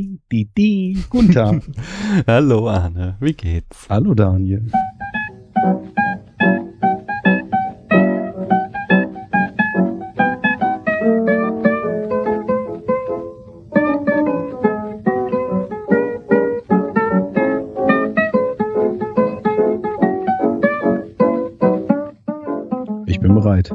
di, di, di. Guten Tag. Hallo Arne, wie geht's? Hallo Daniel. Ich bin bereit.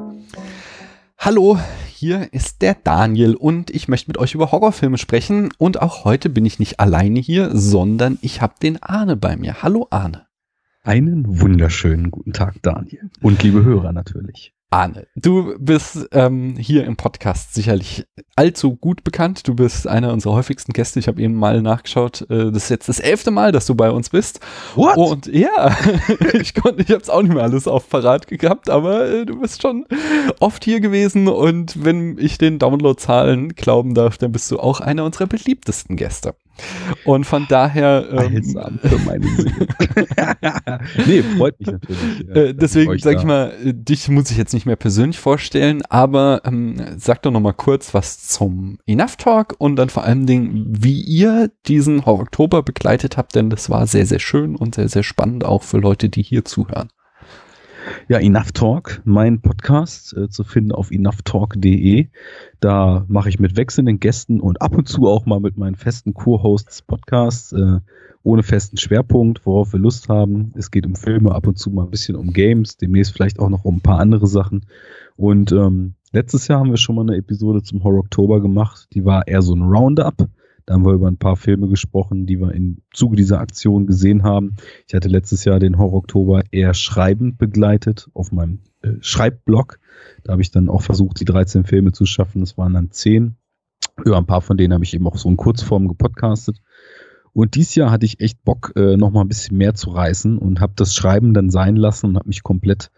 Hallo, hier ist der Daniel und ich möchte mit euch über Horrorfilme sprechen. Und auch heute bin ich nicht alleine hier, sondern ich habe den Arne bei mir. Hallo Arne. Einen wunderschönen guten Tag, Daniel. Und liebe Hörer natürlich. Arne, du bist ähm, hier im Podcast sicherlich allzu gut bekannt. Du bist einer unserer häufigsten Gäste. Ich habe eben mal nachgeschaut. Äh, das ist jetzt das elfte Mal, dass du bei uns bist. What? Und ja, ich konnte, ich habe es auch nicht mehr alles auf Parat gehabt, aber äh, du bist schon oft hier gewesen. Und wenn ich den Downloadzahlen glauben darf, dann bist du auch einer unserer beliebtesten Gäste. Und von daher. Ähm, für meine nee, freut mich natürlich. Äh, deswegen sag ich da- mal, äh, dich muss ich jetzt nicht mehr persönlich vorstellen, aber ähm, sag doch noch mal kurz was zum Enough Talk und dann vor allen Dingen, wie ihr diesen Horror Oktober begleitet habt, denn das war sehr, sehr schön und sehr, sehr spannend auch für Leute, die hier zuhören. Ja, Enough Talk, mein Podcast äh, zu finden auf enoughtalk.de. Da mache ich mit wechselnden Gästen und ab und zu auch mal mit meinen festen Co-Hosts Podcasts äh, ohne festen Schwerpunkt, worauf wir Lust haben. Es geht um Filme, ab und zu mal ein bisschen um Games, demnächst vielleicht auch noch um ein paar andere Sachen. Und ähm, letztes Jahr haben wir schon mal eine Episode zum Horror Oktober gemacht. Die war eher so ein Roundup. Da haben wir über ein paar Filme gesprochen, die wir im Zuge dieser Aktion gesehen haben. Ich hatte letztes Jahr den Horror Oktober eher schreibend begleitet auf meinem äh, Schreibblog. Da habe ich dann auch versucht, die 13 Filme zu schaffen. Das waren dann 10. Über ein paar von denen habe ich eben auch so in Kurzform gepodcastet. Und dieses Jahr hatte ich echt Bock, äh, noch mal ein bisschen mehr zu reißen und habe das Schreiben dann sein lassen und habe mich komplett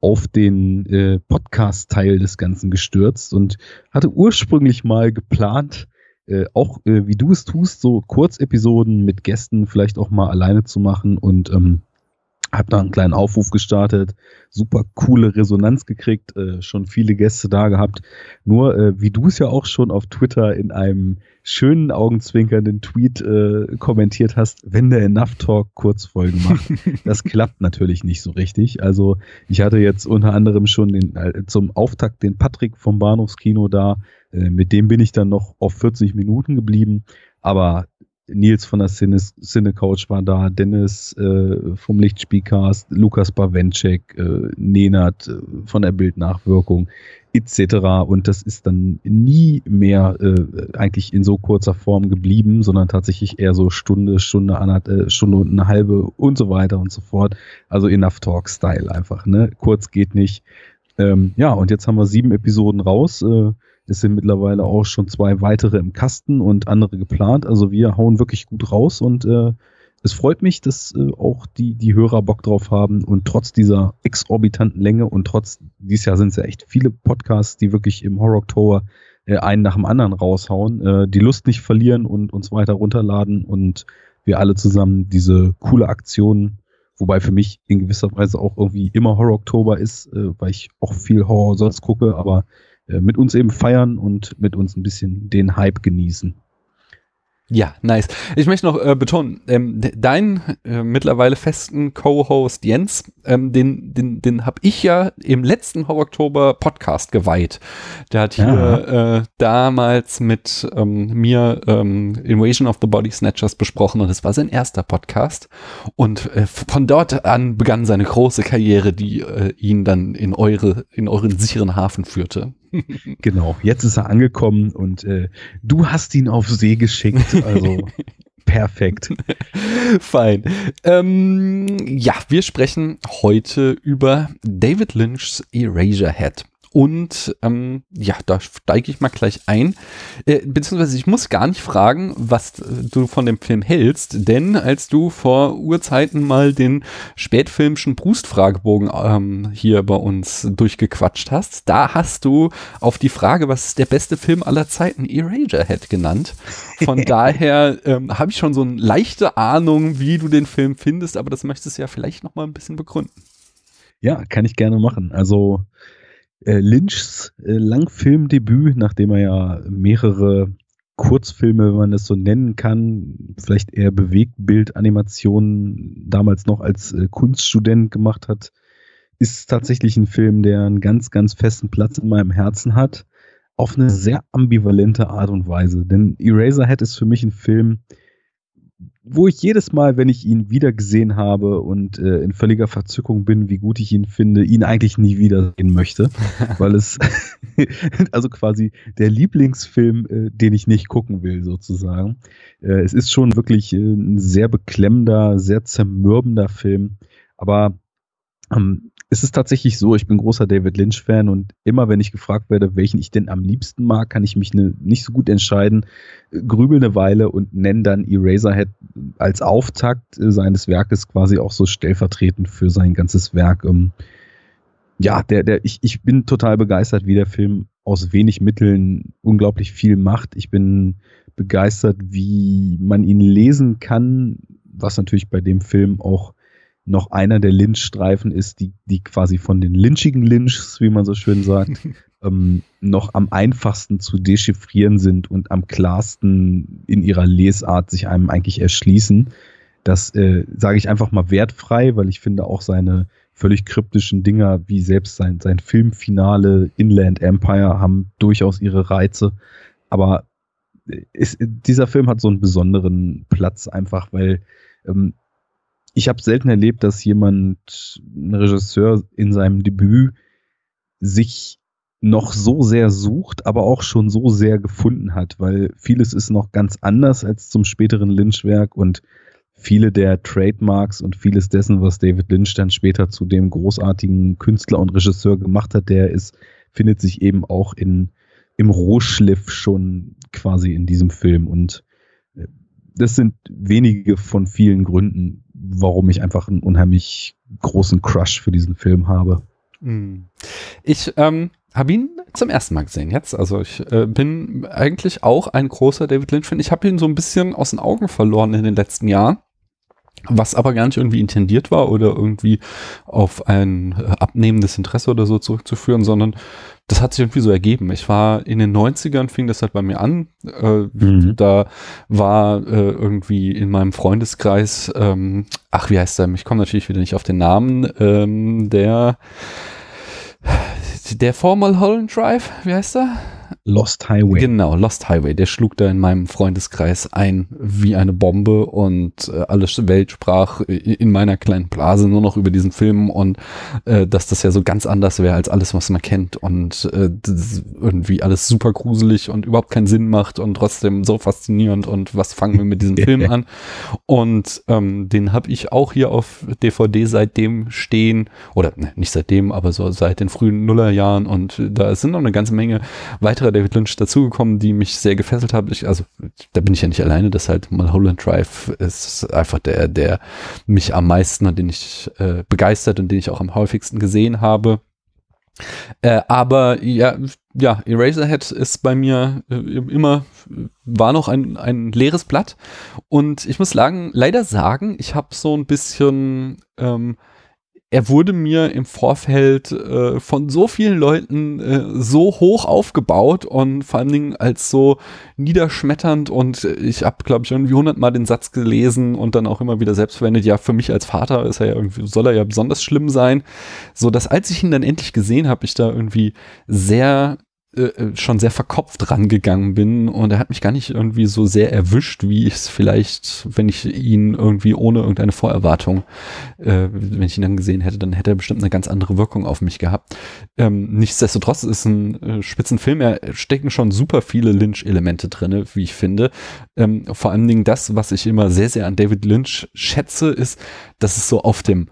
auf den äh, Podcast-Teil des Ganzen gestürzt und hatte ursprünglich mal geplant, äh, auch äh, wie du es tust, so Kurzepisoden mit Gästen vielleicht auch mal alleine zu machen und ähm, habe da einen kleinen Aufruf gestartet, super coole Resonanz gekriegt, äh, schon viele Gäste da gehabt. Nur äh, wie du es ja auch schon auf Twitter in einem schönen augenzwinkernden Tweet äh, kommentiert hast, wenn der Enough Talk Kurzfolgen macht, das klappt natürlich nicht so richtig. Also ich hatte jetzt unter anderem schon den, äh, zum Auftakt den Patrick vom Bahnhofskino da, äh, mit dem bin ich dann noch auf 40 Minuten geblieben, aber Nils von der Cine, Cine war da, Dennis äh, vom Lichtspielcast, Lukas Bawenschek, äh, Nenad äh, von der Bildnachwirkung etc. Und das ist dann nie mehr äh, eigentlich in so kurzer Form geblieben, sondern tatsächlich eher so Stunde, Stunde, anderth- äh, Stunde und eine halbe und so weiter und so fort. Also Enough Talk Style einfach, ne? Kurz geht nicht. Ähm, ja, und jetzt haben wir sieben Episoden raus. Äh, es sind mittlerweile auch schon zwei weitere im Kasten und andere geplant. Also wir hauen wirklich gut raus und äh, es freut mich, dass äh, auch die, die Hörer Bock drauf haben und trotz dieser exorbitanten Länge und trotz, dieses Jahr sind es ja echt viele Podcasts, die wirklich im Horror Oktober äh, einen nach dem anderen raushauen, äh, die Lust nicht verlieren und uns weiter runterladen und wir alle zusammen diese coole Aktion, wobei für mich in gewisser Weise auch irgendwie immer Horror Oktober ist, äh, weil ich auch viel Horror sonst gucke, aber mit uns eben feiern und mit uns ein bisschen den Hype genießen. Ja, nice. Ich möchte noch äh, betonen, ähm, de- dein äh, mittlerweile festen Co-Host Jens, ähm, den, den, den habe ich ja im letzten Horror Oktober Podcast geweiht. Der hat hier äh, damals mit ähm, mir ähm, Invasion of the Body Snatchers besprochen und es war sein erster Podcast. Und äh, von dort an begann seine große Karriere, die äh, ihn dann in eure, in euren sicheren Hafen führte. Genau, jetzt ist er angekommen und äh, du hast ihn auf See geschickt, also perfekt. Fein. Ähm, ja, wir sprechen heute über David Lynch's Eraserhead. Und ähm, ja, da steige ich mal gleich ein. Äh, beziehungsweise ich muss gar nicht fragen, was du von dem Film hältst, denn als du vor Urzeiten mal den spätfilmischen Brustfragebogen ähm, hier bei uns durchgequatscht hast, da hast du auf die Frage, was ist der beste Film aller Zeiten, Eraserhead genannt. Von daher ähm, habe ich schon so eine leichte Ahnung, wie du den Film findest, aber das möchtest du ja vielleicht noch mal ein bisschen begründen. Ja, kann ich gerne machen. Also äh, Lynchs äh, Langfilmdebüt, nachdem er ja mehrere Kurzfilme, wenn man das so nennen kann, vielleicht eher Bewegtbildanimationen damals noch als äh, Kunststudent gemacht hat, ist tatsächlich ein Film, der einen ganz, ganz festen Platz in meinem Herzen hat. Auf eine sehr ambivalente Art und Weise. Denn Eraserhead ist für mich ein Film, wo ich jedes Mal, wenn ich ihn wieder gesehen habe und äh, in völliger Verzückung bin, wie gut ich ihn finde, ihn eigentlich nie wiedersehen möchte, weil es also quasi der Lieblingsfilm, äh, den ich nicht gucken will, sozusagen. Äh, es ist schon wirklich äh, ein sehr beklemmender, sehr zermürbender Film, aber ähm, es ist tatsächlich so, ich bin großer David Lynch-Fan und immer wenn ich gefragt werde, welchen ich denn am liebsten mag, kann ich mich ne, nicht so gut entscheiden, grübel eine Weile und nenne dann Eraserhead als Auftakt äh, seines Werkes quasi auch so stellvertretend für sein ganzes Werk. Ähm, ja, der, der, ich, ich bin total begeistert, wie der Film aus wenig Mitteln unglaublich viel macht. Ich bin begeistert, wie man ihn lesen kann, was natürlich bei dem Film auch noch einer der Lynch-Streifen ist, die, die quasi von den lynchigen Lynchs, wie man so schön sagt, ähm, noch am einfachsten zu dechiffrieren sind und am klarsten in ihrer Lesart sich einem eigentlich erschließen. Das äh, sage ich einfach mal wertfrei, weil ich finde auch seine völlig kryptischen Dinger, wie selbst sein, sein Filmfinale Inland Empire, haben durchaus ihre Reize. Aber ist, äh, dieser Film hat so einen besonderen Platz, einfach weil ähm, ich habe selten erlebt, dass jemand, ein Regisseur in seinem Debüt sich noch so sehr sucht, aber auch schon so sehr gefunden hat, weil vieles ist noch ganz anders als zum späteren Lynch-Werk und viele der Trademarks und vieles dessen, was David Lynch dann später zu dem großartigen Künstler und Regisseur gemacht hat, der ist, findet sich eben auch in, im Rohschliff schon quasi in diesem Film und äh, das sind wenige von vielen Gründen, warum ich einfach einen unheimlich großen Crush für diesen Film habe. Hm. Ich ähm, habe ihn zum ersten Mal gesehen jetzt. Also ich äh, bin eigentlich auch ein großer David Lynch-Fan. Ich habe ihn so ein bisschen aus den Augen verloren in den letzten Jahren was aber gar nicht irgendwie intendiert war oder irgendwie auf ein äh, abnehmendes Interesse oder so zurückzuführen, sondern das hat sich irgendwie so ergeben. Ich war in den 90ern, fing das halt bei mir an. Äh, mhm. Da war äh, irgendwie in meinem Freundeskreis, ähm, ach, wie heißt der? Ich komme natürlich wieder nicht auf den Namen, ähm, der der Formal Holland Drive, wie heißt er? Lost Highway. Genau, Lost Highway. Der schlug da in meinem Freundeskreis ein wie eine Bombe und äh, alles Welt sprach in meiner kleinen Blase nur noch über diesen Film und äh, dass das ja so ganz anders wäre als alles, was man kennt und äh, irgendwie alles super gruselig und überhaupt keinen Sinn macht und trotzdem so faszinierend und was fangen wir mit diesem Film an? Und ähm, den habe ich auch hier auf DVD seitdem stehen oder ne, nicht seitdem, aber so seit den frühen Nullerjahren und da sind noch eine ganze Menge weitere David Lynch dazugekommen, die mich sehr gefesselt haben. Ich, also da bin ich ja nicht alleine, das halt Mulholland Drive ist einfach der, der mich am meisten, an den ich äh, begeistert und den ich auch am häufigsten gesehen habe. Äh, aber ja, ja, Eraserhead ist bei mir äh, immer, war noch ein, ein leeres Blatt. Und ich muss sagen, leider sagen, ich habe so ein bisschen ähm, er wurde mir im Vorfeld äh, von so vielen Leuten äh, so hoch aufgebaut und vor allen Dingen als so niederschmetternd und ich habe glaube ich irgendwie hundertmal den Satz gelesen und dann auch immer wieder selbst verwendet, ja für mich als Vater ist er ja irgendwie soll er ja besonders schlimm sein, so dass als ich ihn dann endlich gesehen habe, ich da irgendwie sehr äh, äh, schon sehr verkopft rangegangen bin und er hat mich gar nicht irgendwie so sehr erwischt, wie ich es vielleicht, wenn ich ihn irgendwie ohne irgendeine Vorerwartung, äh, wenn ich ihn dann gesehen hätte, dann hätte er bestimmt eine ganz andere Wirkung auf mich gehabt. Ähm, nichtsdestotrotz ist ein äh, Spitzenfilm, er stecken schon super viele Lynch-Elemente drinne, wie ich finde. Ähm, vor allen Dingen das, was ich immer sehr, sehr an David Lynch schätze, ist, dass es so auf dem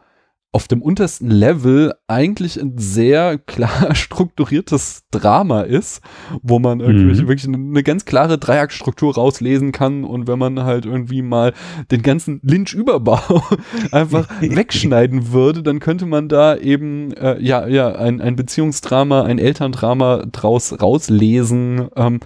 auf dem untersten Level eigentlich ein sehr klar strukturiertes Drama ist, wo man irgendwie mhm. wirklich eine, ganz klare Dreiaktstruktur rauslesen kann und wenn man halt irgendwie mal den ganzen Lynch-Überbau einfach wegschneiden würde, dann könnte man da eben äh, ja ja ein, ein Beziehungsdrama, ein Elterndrama draus rauslesen. Ähm,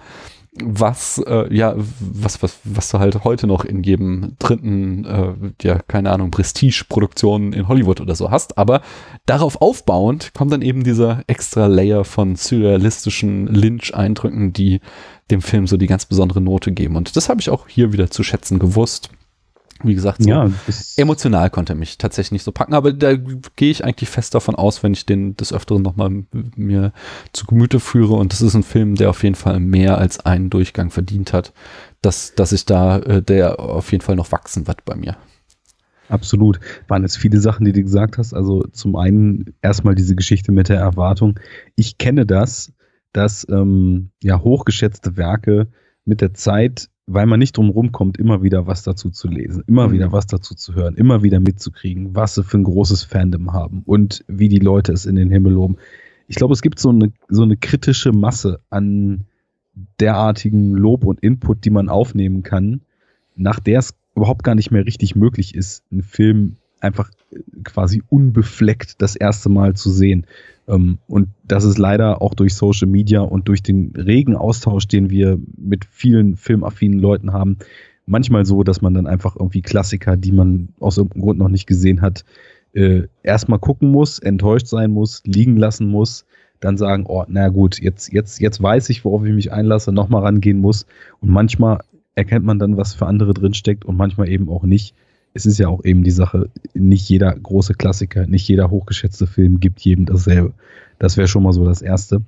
was äh, ja was was was du halt heute noch in jedem dritten äh, ja keine Ahnung Prestige-Produktion in Hollywood oder so hast, aber darauf aufbauend kommt dann eben dieser extra Layer von surrealistischen Lynch-Eindrücken, die dem Film so die ganz besondere Note geben. Und das habe ich auch hier wieder zu schätzen gewusst. Wie gesagt, so Ja, emotional konnte er mich tatsächlich nicht so packen, aber da gehe ich eigentlich fest davon aus, wenn ich den des Öfteren nochmal mir zu Gemüte führe. Und das ist ein Film, der auf jeden Fall mehr als einen Durchgang verdient hat, dass, dass ich da, äh, der auf jeden Fall noch wachsen wird bei mir. Absolut. Waren jetzt viele Sachen, die du gesagt hast. Also zum einen erstmal diese Geschichte mit der Erwartung. Ich kenne das, dass ähm, ja hochgeschätzte Werke mit der Zeit, weil man nicht drum rumkommt, immer wieder was dazu zu lesen, immer Mhm. wieder was dazu zu hören, immer wieder mitzukriegen, was sie für ein großes Fandom haben und wie die Leute es in den Himmel loben. Ich glaube, es gibt so eine, so eine kritische Masse an derartigen Lob und Input, die man aufnehmen kann, nach der es überhaupt gar nicht mehr richtig möglich ist, einen Film einfach quasi unbefleckt das erste Mal zu sehen. Ähm, Und das ist leider auch durch Social Media und durch den regen Austausch, den wir mit vielen filmaffinen Leuten haben, manchmal so, dass man dann einfach irgendwie Klassiker, die man aus irgendeinem Grund noch nicht gesehen hat, äh, erstmal gucken muss, enttäuscht sein muss, liegen lassen muss, dann sagen, oh, na gut, jetzt, jetzt, jetzt weiß ich, worauf ich mich einlasse, nochmal rangehen muss. Und manchmal erkennt man dann, was für andere drinsteckt und manchmal eben auch nicht. Es ist ja auch eben die Sache, nicht jeder große Klassiker, nicht jeder hochgeschätzte Film gibt jedem dasselbe. Das wäre schon mal so das Erste.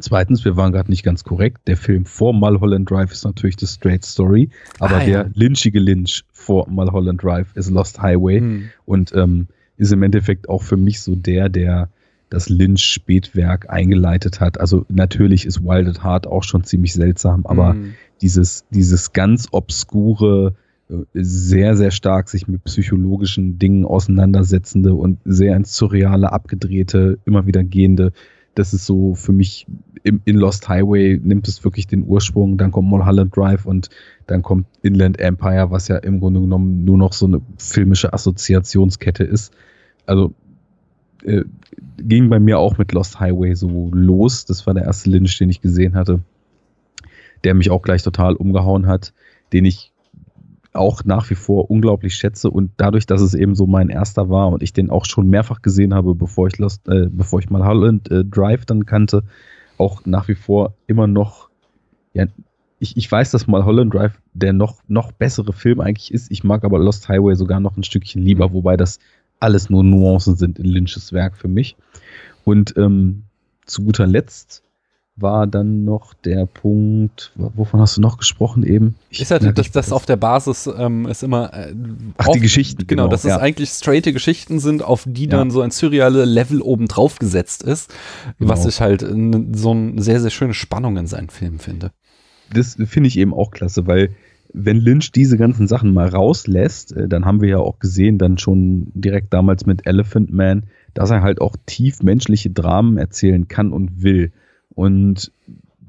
Zweitens, wir waren gerade nicht ganz korrekt. Der Film vor Mulholland Drive ist natürlich The Straight Story, aber Ah, ja. der lynchige Lynch vor Mulholland Drive ist Lost Highway Hm. und ähm, ist im Endeffekt auch für mich so der, der das Lynch-Spätwerk eingeleitet hat. Also natürlich ist Wild at Heart auch schon ziemlich seltsam, aber Hm. dieses, dieses ganz obskure, sehr, sehr stark sich mit psychologischen Dingen auseinandersetzende und sehr ins Surreale abgedrehte, immer wieder gehende, das ist so für mich im, in Lost Highway nimmt es wirklich den Ursprung, dann kommt Mulholland Drive und dann kommt Inland Empire, was ja im Grunde genommen nur noch so eine filmische Assoziationskette ist. Also äh, ging bei mir auch mit Lost Highway so los. Das war der erste Lynch, den ich gesehen hatte, der mich auch gleich total umgehauen hat, den ich auch nach wie vor unglaublich schätze und dadurch, dass es eben so mein erster war und ich den auch schon mehrfach gesehen habe, bevor ich Lost, äh, bevor ich mal Holland äh, Drive dann kannte, auch nach wie vor immer noch, ja, ich, ich weiß, dass mal Holland Drive der noch, noch bessere Film eigentlich ist. Ich mag aber Lost Highway sogar noch ein Stückchen lieber, wobei das alles nur Nuancen sind in Lynches Werk für mich. Und ähm, zu guter Letzt war dann noch der Punkt, wovon hast du noch gesprochen eben? Ich Ist halt, dass das auf der Basis ähm, ist immer äh, Ach, die oft- Geschichten, Genau, genau, dass ja. es eigentlich straighte Geschichten sind, auf die Ja. dann so ein surreale Level oben drauf gesetzt ist, Genau. was ich halt n- so eine sehr, sehr schöne Spannung in seinen Filmen finde. das finde ich eben auch klasse, weil wenn Lynch diese ganzen Sachen mal rauslässt, äh, dann haben wir ja auch gesehen, dann schon direkt damals mit Elephant Man, dass er halt auch tief menschliche Dramen erzählen kann und will. Und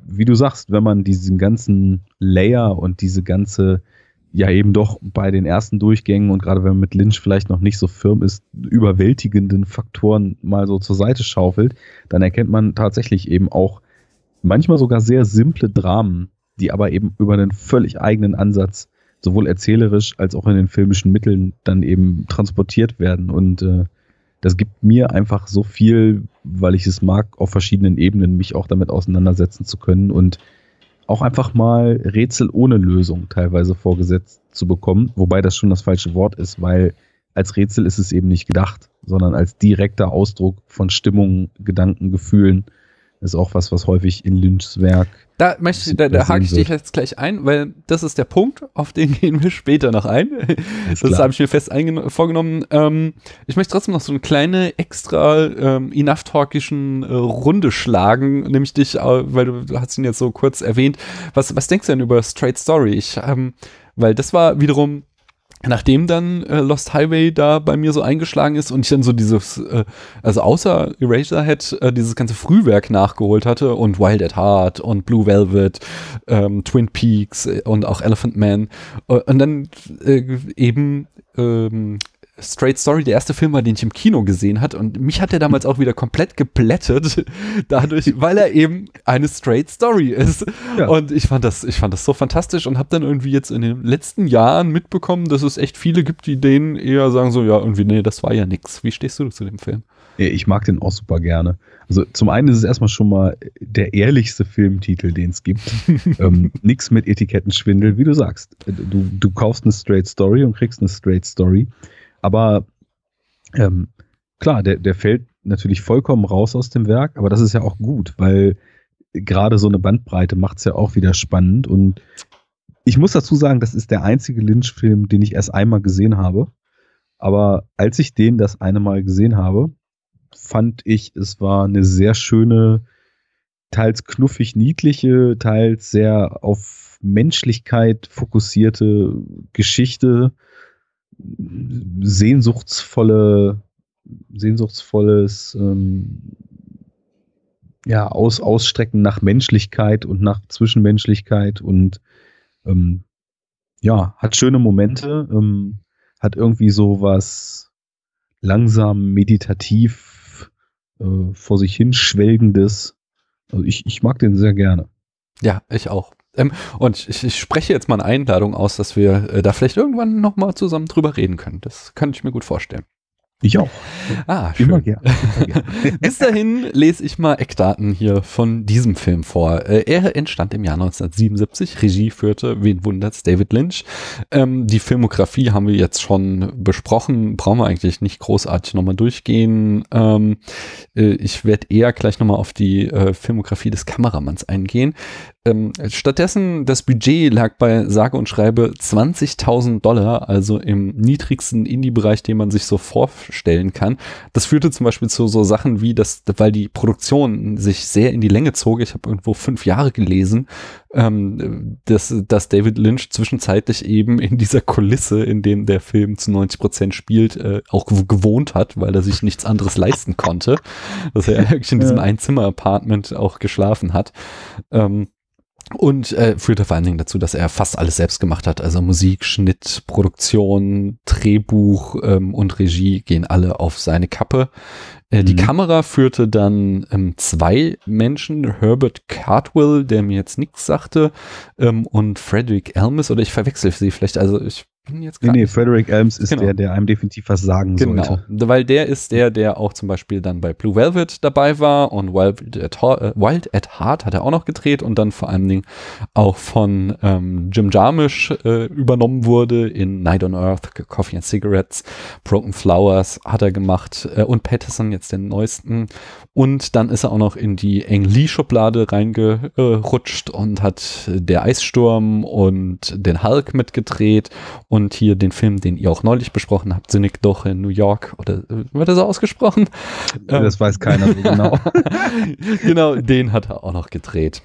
wie du sagst, wenn man diesen ganzen Layer und diese ganze, ja eben doch bei den ersten Durchgängen und gerade wenn man mit Lynch vielleicht noch nicht so firm ist, überwältigenden Faktoren mal so zur Seite schaufelt, dann erkennt man tatsächlich eben auch manchmal sogar sehr simple Dramen, die aber eben über einen völlig eigenen Ansatz, sowohl erzählerisch als auch in den filmischen Mitteln, dann eben transportiert werden. Und äh, das gibt mir einfach so viel, weil ich es mag, auf verschiedenen Ebenen mich auch damit auseinandersetzen zu können und auch einfach mal Rätsel ohne Lösung teilweise vorgesetzt zu bekommen, wobei das schon das falsche Wort ist, weil als Rätsel ist es eben nicht gedacht, sondern als direkter Ausdruck von Stimmungen, Gedanken, Gefühlen. Ist auch was, was häufig in Lynchs Werk Da, möchte, da, da hake ich dich jetzt gleich ein, weil das ist der Punkt, auf den gehen wir später noch ein. Das klar. habe ich mir fest vorgenommen. Ähm, ich möchte trotzdem noch so eine kleine extra ähm, enough-talkischen äh, Runde schlagen, nämlich dich, äh, weil du, du hast ihn jetzt so kurz erwähnt. Was, was denkst du denn über Straight Story? Ich, ähm, weil das war wiederum Nachdem dann äh, Lost Highway da bei mir so eingeschlagen ist und ich dann so dieses, äh, also außer Eraserhead, äh, dieses ganze Frühwerk nachgeholt hatte und Wild at Heart und Blue Velvet, ähm, Twin Peaks äh, und auch Elephant Man äh, und dann äh, eben ähm, Straight Story der erste Film war, den ich im Kino gesehen hat und mich hat er damals auch wieder komplett geplättet, dadurch, weil er eben eine Straight Story ist. Ja. Und ich fand das, ich fand das so fantastisch und habe dann irgendwie jetzt in den letzten Jahren mitbekommen, dass es echt viele gibt, die denen eher sagen so, ja, irgendwie, nee, das war ja nix. Wie stehst du zu dem Film? Ich mag den auch super gerne. Also zum einen ist es erstmal schon mal der ehrlichste Filmtitel, den es gibt. ähm, nix mit Etikettenschwindel, wie du sagst. Du, du kaufst eine Straight Story und kriegst eine Straight Story. Aber ähm, klar, der, der fällt natürlich vollkommen raus aus dem Werk, aber das ist ja auch gut, weil gerade so eine Bandbreite macht es ja auch wieder spannend. Und ich muss dazu sagen, das ist der einzige Lynch-Film, den ich erst einmal gesehen habe. Aber als ich den das eine Mal gesehen habe, fand ich, es war eine sehr schöne, teils knuffig niedliche, teils sehr auf Menschlichkeit fokussierte Geschichte, sehnsuchtsvolle, sehnsuchtsvolles ähm, ja, Aus, Ausstrecken nach Menschlichkeit und nach Zwischenmenschlichkeit und ähm, ja, hat schöne Momente, ähm, hat irgendwie so was langsam meditativ äh, vor sich hin schwelgendes. Also ich, ich mag den sehr gerne. Ja, ich auch. Ähm, und ich, ich, spreche jetzt mal eine Einladung aus, dass wir äh, da vielleicht irgendwann nochmal zusammen drüber reden können. Das kann ich mir gut vorstellen. Ich auch. Ah, schön. Immer gerne. Bis dahin lese ich mal Eckdaten hier von diesem Film vor. Äh, er entstand im Jahr 1977. Regie führte, wen wundert's, David Lynch. Ähm, die Filmografie haben wir jetzt schon besprochen. Brauchen wir eigentlich nicht großartig nochmal durchgehen. Ähm, äh, ich werde eher gleich nochmal auf die äh, Filmografie des Kameramanns eingehen. Ähm, stattdessen, das Budget lag bei sage und schreibe 20.000 Dollar, also im niedrigsten Indie-Bereich, den man sich so vorstellen kann. Das führte zum Beispiel zu so Sachen wie, dass, weil die Produktion sich sehr in die Länge zog, ich habe irgendwo fünf Jahre gelesen, ähm, dass, dass David Lynch zwischenzeitlich eben in dieser Kulisse, in dem der Film zu 90 Prozent spielt, äh, auch gewohnt hat, weil er sich nichts anderes leisten konnte. Dass er wirklich in diesem Einzimmer-Apartment auch geschlafen hat. Ähm, und äh, führte vor allen Dingen dazu, dass er fast alles selbst gemacht hat. Also Musik, Schnitt, Produktion, Drehbuch ähm, und Regie gehen alle auf seine Kappe. Äh, mhm. Die Kamera führte dann ähm, zwei Menschen, Herbert Cartwell, der mir jetzt nichts sagte, ähm, und Frederick Elmis, oder ich verwechsel sie vielleicht, also ich jetzt Nee, nee, Frederick Elms ist genau. der, der einem definitiv was sagen genau. sollte. Genau, weil der ist der, der auch zum Beispiel dann bei Blue Velvet dabei war und Wild at, äh, Wild at Heart hat er auch noch gedreht und dann vor allen Dingen auch von ähm, Jim Jarmusch äh, übernommen wurde in Night on Earth, Coffee and Cigarettes, Broken Flowers hat er gemacht äh, und Patterson jetzt den neuesten und dann ist er auch noch in die Ang Lee Schublade reingerutscht und hat der Eissturm und den Hulk mitgedreht und hier den Film, den ihr auch neulich besprochen habt, Cynic doch in New York, oder äh, wird er so ausgesprochen? Das ähm, weiß keiner so genau. genau, den hat er auch noch gedreht.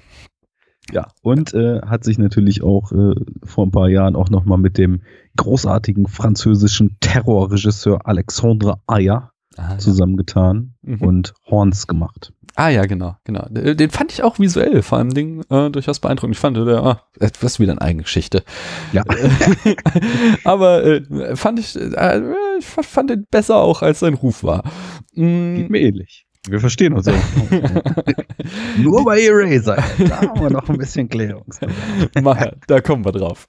Ja, und äh, hat sich natürlich auch äh, vor ein paar Jahren auch nochmal mit dem großartigen französischen Terrorregisseur Alexandre Ayer ah, zusammengetan ja. mhm. und Horns gemacht. Ah ja, genau, genau. Den fand ich auch visuell vor allem Ding äh, durchaus beeindruckend. Ich fand, der, ah, etwas wieder eine eigene Geschichte. Ja. Aber äh, fand ich, äh, ich fand den besser auch, als sein Ruf war. Mm. Geht mir ähnlich. Wir verstehen uns auch. Nur bei Eraser. Da haben wir noch ein bisschen Klärungsbedarf. da kommen wir drauf.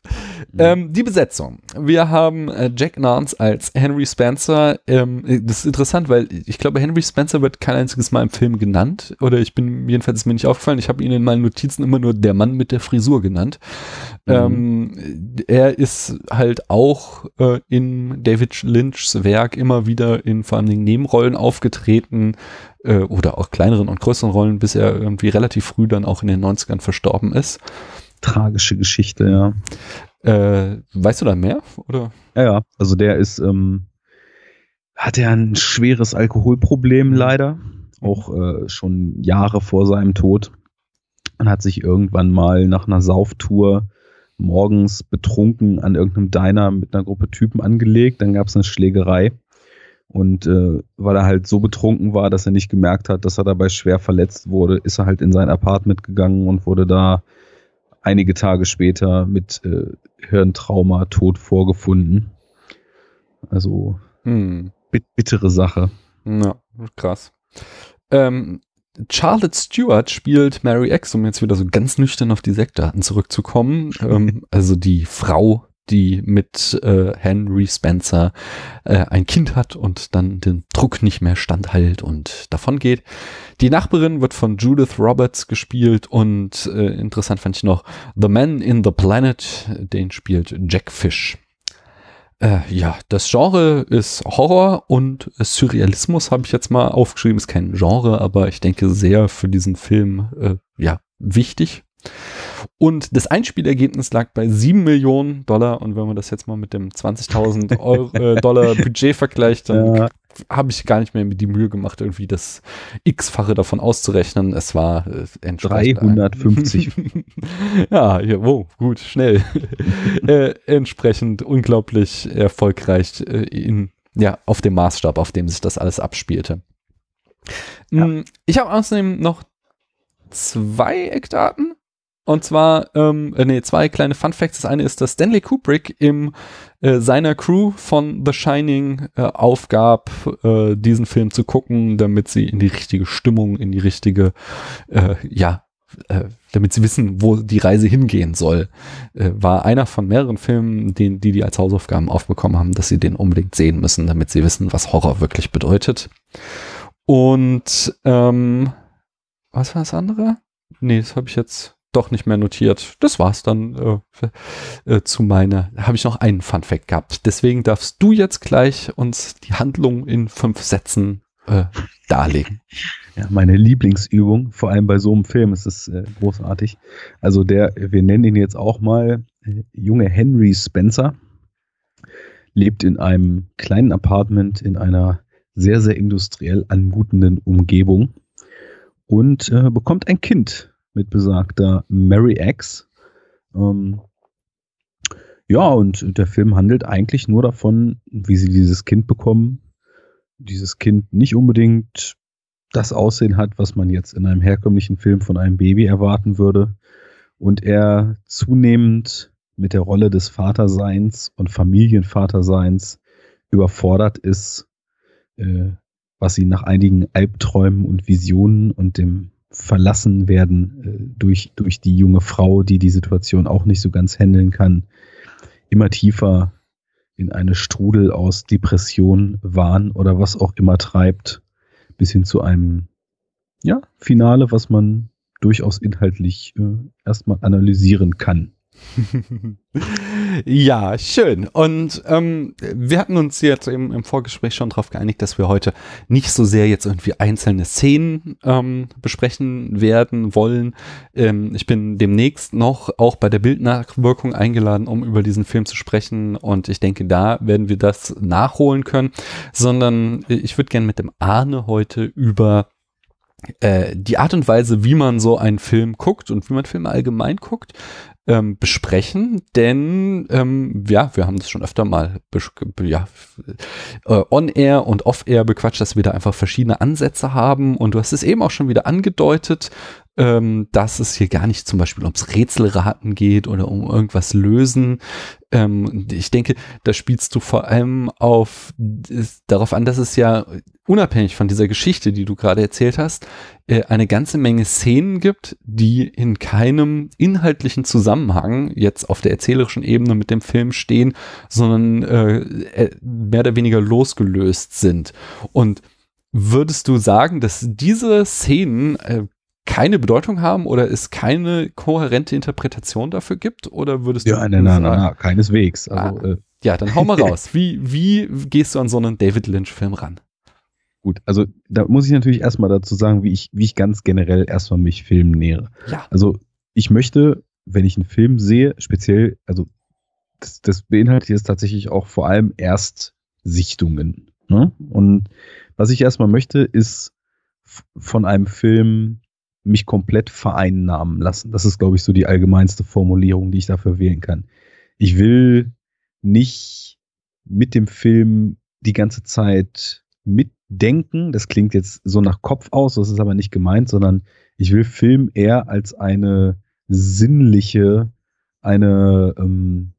Ähm, die Besetzung. Wir haben äh, Jack Nance als Henry Spencer. Ähm, das ist interessant, weil ich glaube, Henry Spencer wird kein einziges Mal im Film genannt. Oder ich bin, jedenfalls ist mir nicht aufgefallen. Ich habe ihn in meinen Notizen immer nur der Mann mit der Frisur genannt. Mhm. Ähm, er ist halt auch äh, in David Lynchs Werk immer wieder in vor allen Dingen Nebenrollen aufgetreten äh, oder auch kleineren und größeren Rollen, bis er irgendwie relativ früh dann auch in den 90ern verstorben ist. Tragische Geschichte, ja. Äh, weißt du da mehr? Oder? Ja, ja. Also der ist, ähm, hat er ein schweres Alkoholproblem mhm. leider. Auch äh, schon Jahre vor seinem Tod. Und hat sich irgendwann mal nach einer Sauftour morgens betrunken an irgendeinem Diner mit einer Gruppe Typen angelegt. Dann gab es eine Schlägerei. Und äh, weil er halt so betrunken war, dass er nicht gemerkt hat, dass er dabei schwer verletzt wurde, ist er halt in sein Apartment gegangen und wurde da einige Tage später mit äh, Hirntrauma tot vorgefunden. Also Hm. Bittere Sache. Ja, krass. Ähm, Charlotte Stewart spielt Mary X, um jetzt wieder so ganz nüchtern auf die Sektdaten zurückzukommen. ähm, also die Frau die mit äh, Henry Spencer äh, ein Kind hat und dann den Druck nicht mehr standhält und davon geht. Die Nachbarin wird von Judith Roberts gespielt und äh, interessant fand ich noch The Man in the Planet, den spielt Jack Fish. Äh, ja, das Genre ist Horror und Surrealismus habe ich jetzt mal aufgeschrieben. Ist kein Genre, aber ich denke sehr für diesen Film äh, ja wichtig. Und das Einspielergebnis lag bei 7 Millionen Dollar. Und wenn man das jetzt mal mit dem 20.000 äh, Dollar Budget vergleicht, dann ja. habe ich gar nicht mehr die Mühe gemacht, irgendwie das X-fache davon auszurechnen. Es war äh, 350. ja, hier, wow, gut, schnell. äh, entsprechend unglaublich erfolgreich äh, in, ja, auf dem Maßstab, auf dem sich das alles abspielte. Ja. Mm, ich habe außerdem noch zwei Eckdaten. Und zwar, ähm, äh, nee, zwei kleine Fun Facts. Das eine ist, dass Stanley Kubrick im äh, seiner Crew von The Shining äh, aufgab, äh, diesen Film zu gucken, damit sie in die richtige Stimmung, in die richtige, äh, ja, äh, damit sie wissen, wo die Reise hingehen soll. Äh, war einer von mehreren Filmen, den, die die als Hausaufgaben aufbekommen haben, dass sie den unbedingt sehen müssen, damit sie wissen, was Horror wirklich bedeutet. Und ähm, was war das andere? Nee, das habe ich jetzt doch nicht mehr notiert. Das war's dann äh, äh, zu meiner. Habe ich noch einen Fun Fact gehabt. Deswegen darfst du jetzt gleich uns die Handlung in fünf Sätzen äh, darlegen. Ja, meine Lieblingsübung, vor allem bei so einem Film, ist es äh, großartig. Also der, wir nennen ihn jetzt auch mal äh, junge Henry Spencer, lebt in einem kleinen Apartment in einer sehr, sehr industriell anmutenden Umgebung und äh, bekommt ein Kind mit besagter Mary X. Ähm, ja, und der Film handelt eigentlich nur davon, wie sie dieses Kind bekommen. Dieses Kind nicht unbedingt das Aussehen hat, was man jetzt in einem herkömmlichen Film von einem Baby erwarten würde. Und er zunehmend mit der Rolle des Vaterseins und Familienvaterseins überfordert ist, äh, was ihn nach einigen Albträumen und Visionen und dem verlassen werden äh, durch, durch die junge Frau, die die Situation auch nicht so ganz handeln kann, immer tiefer in eine Strudel aus Depression, Wahn oder was auch immer treibt, bis hin zu einem ja, Finale, was man durchaus inhaltlich äh, erstmal analysieren kann. ja, schön. Und ähm, wir hatten uns jetzt im, im Vorgespräch schon darauf geeinigt, dass wir heute nicht so sehr jetzt irgendwie einzelne Szenen ähm, besprechen werden wollen. Ähm, ich bin demnächst noch auch bei der Bildnachwirkung eingeladen, um über diesen Film zu sprechen. Und ich denke, da werden wir das nachholen können. Sondern ich würde gerne mit dem Arne heute über äh, die Art und Weise, wie man so einen Film guckt und wie man Filme allgemein guckt, ähm, besprechen, denn ähm, ja, wir haben das schon öfter mal ja, äh, on-air und off-air bequatscht, dass wir da einfach verschiedene Ansätze haben. Und du hast es eben auch schon wieder angedeutet, ähm, dass es hier gar nicht zum Beispiel ums Rätselraten geht oder um irgendwas lösen. Ähm, ich denke, da spielst du vor allem auf darauf an, dass es ja unabhängig von dieser Geschichte, die du gerade erzählt hast, äh, eine ganze Menge Szenen gibt, die in keinem inhaltlichen Zusammenhang jetzt auf der erzählerischen Ebene mit dem Film stehen, sondern äh, äh mehr oder weniger losgelöst sind. Und Würdest du sagen, dass diese Szenen äh, keine Bedeutung haben oder es keine kohärente Interpretation dafür gibt? Oder würdest ja, du. Ja, nein, nein, nein, keineswegs. Also, ah, äh, ja, dann hau mal raus. Wie, wie gehst du an so einen David Lynch-Film ran? Gut, also da muss ich natürlich erstmal dazu sagen, wie ich, wie ich ganz generell erstmal mich Filmen nähere. Ja. Also ich möchte, wenn ich einen Film sehe, speziell, also das, das beinhaltet jetzt tatsächlich auch vor allem Erstsichtungen. Ne? Und was ich erstmal möchte, ist von einem Film mich komplett vereinnahmen lassen. Das ist, glaube ich, so die allgemeinste Formulierung, die ich dafür wählen kann. Ich will nicht mit dem Film die ganze Zeit mitdenken. Das klingt jetzt so nach Kopf aus, das ist aber nicht gemeint, sondern ich will Film eher als eine sinnliche, eine ähm,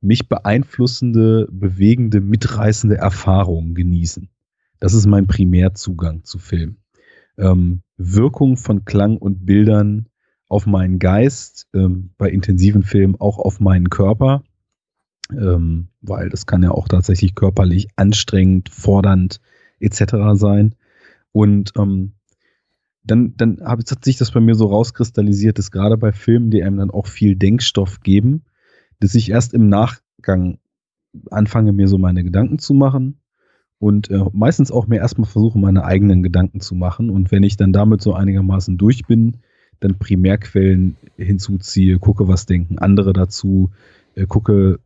mich beeinflussende, bewegende, mitreißende Erfahrungen genießen. Das ist mein Primärzugang zu Film. Ähm, Wirkung von Klang und Bildern auf meinen Geist, ähm, bei intensiven Filmen auch auf meinen Körper, ähm, weil das kann ja auch tatsächlich körperlich anstrengend, fordernd etc. sein. Und ähm, dann, dann hat sich das bei mir so rauskristallisiert, dass gerade bei Filmen, die einem dann auch viel Denkstoff geben, dass ich erst im Nachgang anfange, mir so meine Gedanken zu machen und äh, meistens auch mir erstmal versuche, meine eigenen Gedanken zu machen. Und wenn ich dann damit so einigermaßen durch bin, dann Primärquellen hinzuziehe, gucke, was denken andere dazu, äh, gucke,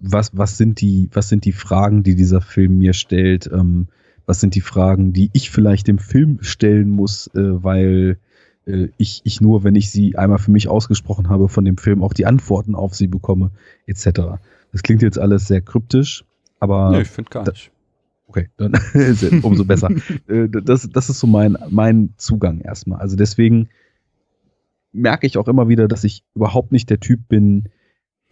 was, was, sind die, was sind die Fragen, die dieser Film mir stellt, ähm, was sind die Fragen, die ich vielleicht dem Film stellen muss, äh, weil äh, ich, ich nur, wenn ich sie einmal für mich ausgesprochen habe, von dem Film auch die Antworten auf sie bekomme, etc. Das klingt jetzt alles sehr kryptisch, aber. Nee, ich finde gar nicht. Okay, dann umso besser. Äh, das, das ist so mein, mein Zugang erstmal. Also deswegen merke ich auch immer wieder, dass ich überhaupt nicht der Typ bin,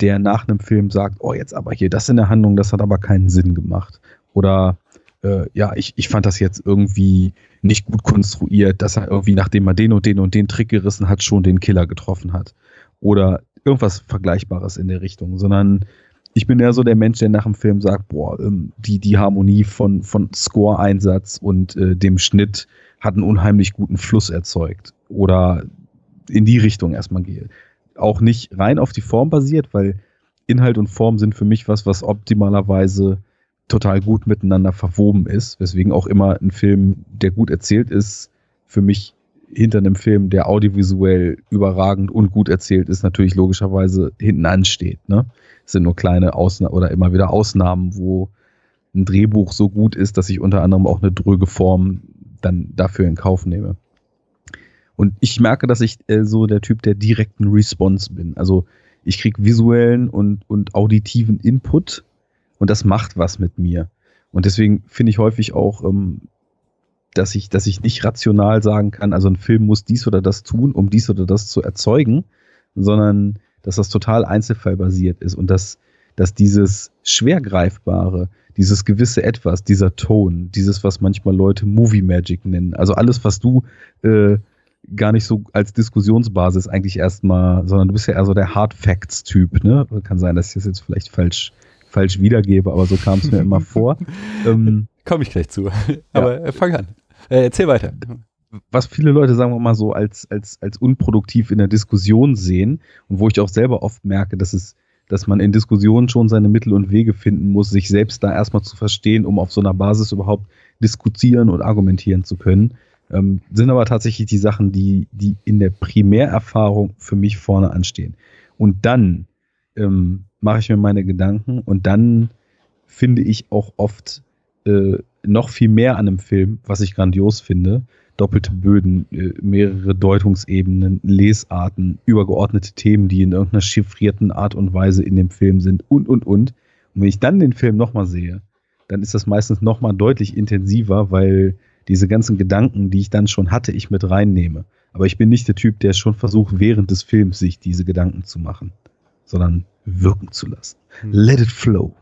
der nach einem Film sagt, oh, jetzt aber hier, das in der Handlung, das hat aber keinen Sinn gemacht. Oder äh, ja, ich, ich fand das jetzt irgendwie nicht gut konstruiert, dass er irgendwie, nachdem er den und den und den Trick gerissen hat, schon den Killer getroffen hat. Oder irgendwas Vergleichbares in der Richtung, sondern ich bin eher so der Mensch, der nach dem Film sagt, boah, ähm, die, die Harmonie von, von Score-Einsatz und äh, dem Schnitt hat einen unheimlich guten Fluss erzeugt. Oder in die Richtung erstmal gehe. Auch nicht rein auf die Form basiert, weil Inhalt und Form sind für mich was, was optimalerweise total gut miteinander verwoben ist, weswegen auch immer ein Film, der gut erzählt ist, für mich hinter einem Film, der audiovisuell überragend und gut erzählt ist, natürlich logischerweise hinten ansteht. Ne? Es sind nur kleine Ausnahmen oder immer wieder Ausnahmen, wo ein Drehbuch so gut ist, dass ich unter anderem auch eine dröge Form dann dafür in Kauf nehme. Und ich merke, dass ich äh, so der Typ der direkten Response bin. Also ich kriege visuellen und, und auditiven Input und das macht was mit mir. Und deswegen finde ich häufig auch, ähm, dass ich, dass ich nicht rational sagen kann, also ein Film muss dies oder das tun, um dies oder das zu erzeugen, sondern dass das total einzelfallbasiert ist und dass, dass dieses schwer greifbare, dieses gewisse Etwas, dieser Ton, dieses, was manchmal Leute Movie Magic nennen, also alles, was du äh, gar nicht so als Diskussionsbasis eigentlich erstmal, sondern du bist ja eher so der Hard Facts Typ, ne? Kann sein, dass ich das jetzt vielleicht falsch falsch wiedergebe, aber so kam es mir immer vor. Ähm, Komme ich gleich zu. Aber ja. Fang an. Äh, erzähl weiter. Was viele Leute, sagen wir mal so, als, als, als unproduktiv in der Diskussion sehen und wo ich auch selber oft merke, dass es dass man in Diskussionen schon seine Mittel und Wege finden muss, sich selbst da erstmal zu verstehen, um auf so einer Basis überhaupt diskutieren und argumentieren zu können. Ähm, sind aber tatsächlich die Sachen, die, die in der Primärerfahrung für mich vorne anstehen. Und dann ähm, mache ich mir meine Gedanken und dann finde ich auch oft äh, noch viel mehr an einem Film, was ich grandios finde. Doppelte Böden, äh, mehrere Deutungsebenen, Lesarten, übergeordnete Themen, die in irgendeiner chiffrierten Art und Weise in dem Film sind und, und, und. Und wenn ich dann den Film nochmal sehe, dann ist das meistens nochmal deutlich intensiver, weil diese ganzen Gedanken, die ich dann schon hatte, ich mit reinnehme. Aber ich bin nicht der Typ, der schon versucht, während des Films sich diese Gedanken zu machen, sondern wirken zu lassen. Hm. Let it flow.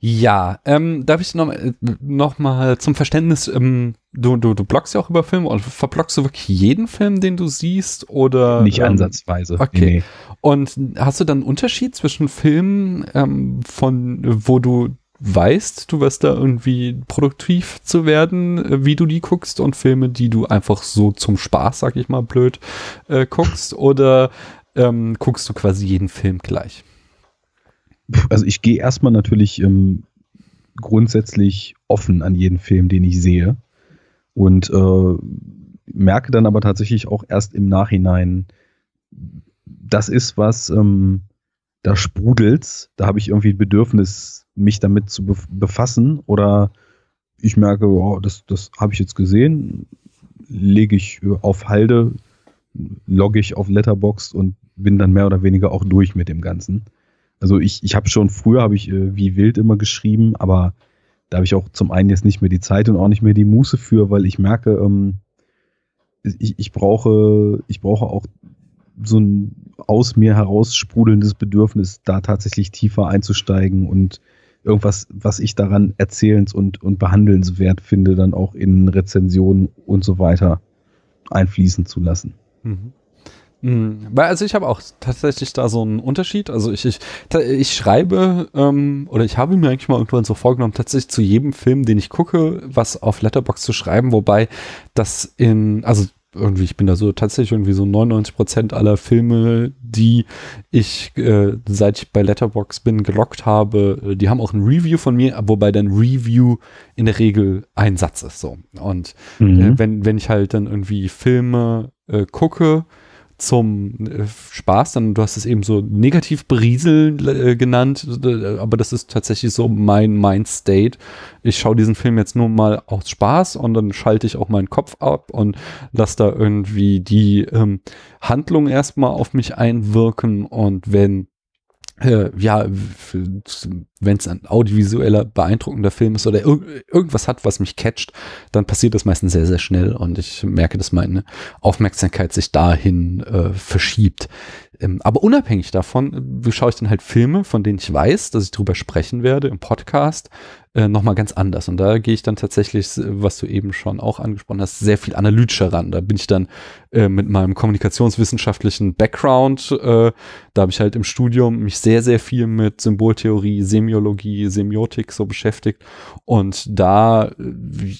Ja, ähm, darf ich noch, äh, noch mal zum Verständnis, ähm, du, du, du bloggst ja auch über Filme und verbloggst du wirklich jeden Film, den du siehst oder? Nicht ähm, ansatzweise. Okay. Nee. Und hast du dann einen Unterschied zwischen Filmen, ähm, von, wo du weißt, du wirst da irgendwie produktiv zu werden, äh, wie du die guckst und Filme, die du einfach so zum Spaß, sag ich mal blöd, äh, guckst oder ähm, guckst du quasi jeden Film gleich? Also ich gehe erstmal natürlich ähm, grundsätzlich offen an jeden Film, den ich sehe. Und äh, merke dann aber tatsächlich auch erst im Nachhinein, das ist was, ähm, da sprudelt's, da habe ich irgendwie ein Bedürfnis, mich damit zu befassen. Oder ich merke, oh, das, das habe ich jetzt gesehen, lege ich auf Halde, logge ich auf Letterboxd und bin dann mehr oder weniger auch durch mit dem Ganzen. Also ich, ich habe schon früher habe ich äh, wie wild immer geschrieben, aber da habe ich auch zum einen jetzt nicht mehr die Zeit und auch nicht mehr die Muße für, weil ich merke, ähm, ich, ich brauche, ich brauche auch so ein aus mir heraus sprudelndes Bedürfnis, da tatsächlich tiefer einzusteigen und irgendwas, was ich daran erzählens- und, und behandelnswert finde, dann auch in Rezensionen und so weiter einfließen zu lassen. Mhm. Weil, also ich habe auch tatsächlich da so einen Unterschied. Also ich, ich, ich schreibe ähm, oder ich habe mir eigentlich mal irgendwann so vorgenommen, tatsächlich zu jedem Film, den ich gucke, was auf Letterbox zu schreiben, wobei das in, also irgendwie, ich bin da so tatsächlich irgendwie so 99 Prozent aller Filme, die ich, äh, seit ich bei Letterbox bin, gelockt habe, äh, die haben auch ein Review von mir, wobei dann Review in der Regel ein Satz ist so. Und äh, mhm. äh, wenn, wenn ich halt dann irgendwie Filme äh, gucke, zum äh, Spaß, dann du hast es eben so negativ berieseln äh, genannt, aber das ist tatsächlich so mein Mind State. Ich schaue diesen Film jetzt nur mal aus Spaß und dann schalte ich auch meinen Kopf ab und lasse da irgendwie die ähm, Handlung erstmal auf mich einwirken und wenn äh, ja, wenn es ein audiovisueller, beeindruckender Film ist oder irg irgendwas hat, was mich catcht, dann passiert das meistens sehr, sehr schnell und ich merke, dass meine Aufmerksamkeit sich dahin äh, verschiebt. Ähm, aber unabhängig davon äh, schaue ich dann halt Filme, von denen ich weiß, dass ich drüber sprechen werde im Podcast, äh, nochmal ganz anders. Und da gehe ich dann tatsächlich, was du eben schon auch angesprochen hast, sehr viel analytischer ran. Da bin ich dann äh, mit meinem kommunikationswissenschaftlichen Background, äh, da habe ich halt im Studium mich sehr, sehr viel mit Symboltheorie, Semiologie, Semiotik so beschäftigt. Und da äh,